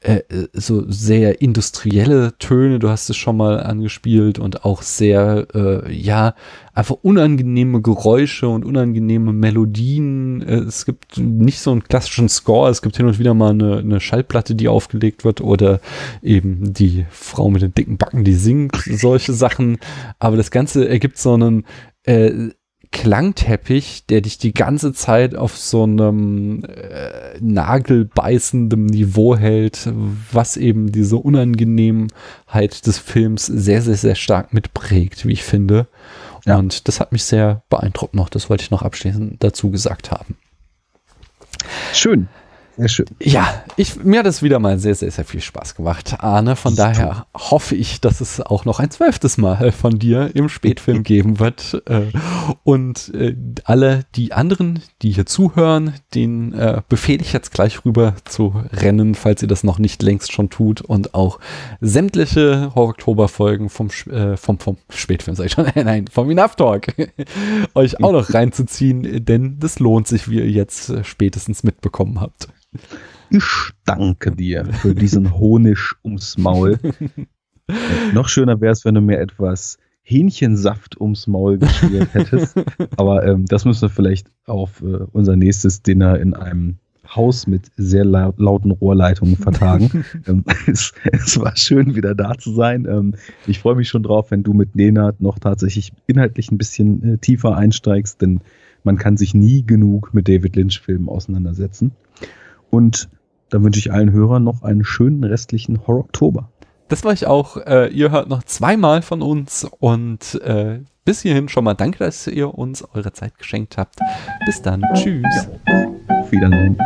äh, so sehr industrielle Töne, du hast es schon mal angespielt und auch sehr, äh, ja, einfach unangenehme Geräusche und unangenehme Melodien. Äh, es gibt nicht so einen klassischen Score, es gibt hin und wieder mal eine, eine Schallplatte, die aufgelegt wird oder eben die Frau mit den dicken Backen, die singt, solche Sachen. Aber das Ganze ergibt so einen äh, Klangteppich, der dich die ganze Zeit auf so einem äh, nagelbeißendem Niveau hält, was eben diese Unangenehmheit des Films sehr, sehr, sehr stark mitprägt, wie ich finde. Ja. Und das hat mich sehr beeindruckt noch. Das wollte ich noch abschließend dazu gesagt haben. Schön. Sehr schön. Ja, ich, mir hat es wieder mal sehr, sehr, sehr viel Spaß gemacht, Arne. Von daher hoffe ich, dass es auch noch ein zwölftes Mal von dir im Spätfilm geben wird. Äh, und äh, alle die anderen, die hier zuhören, den äh, befehle ich jetzt gleich rüber zu rennen, falls ihr das noch nicht längst schon tut. Und auch sämtliche Horror-Oktober-Folgen vom, vom, vom Spätfilm, sag ich schon, nein, vom Enough Talk, euch auch noch reinzuziehen, denn das lohnt sich, wie ihr jetzt spätestens mitbekommen habt. Ich danke dir für diesen Honig ums Maul. noch schöner wäre es, wenn du mir etwas Hähnchensaft ums Maul geschmiert hättest. Aber ähm, das müssen wir vielleicht auf äh, unser nächstes Dinner in einem Haus mit sehr laut, lauten Rohrleitungen vertagen. ähm, es, es, war schön, wieder da zu sein. Ähm, ich freue mich schon drauf, wenn du mit Nenad noch tatsächlich inhaltlich ein bisschen äh, tiefer einsteigst, denn man kann sich nie genug mit David Lynch-Filmen auseinandersetzen. Und dann wünsche ich allen Hörern noch einen schönen restlichen Horror-Oktober. Das war ich auch. Äh, ihr hört noch zweimal von uns und äh, bis hierhin schon mal danke, dass ihr uns eure Zeit geschenkt habt. Bis dann. Tschüss. Ja. Auf Wiedersehen.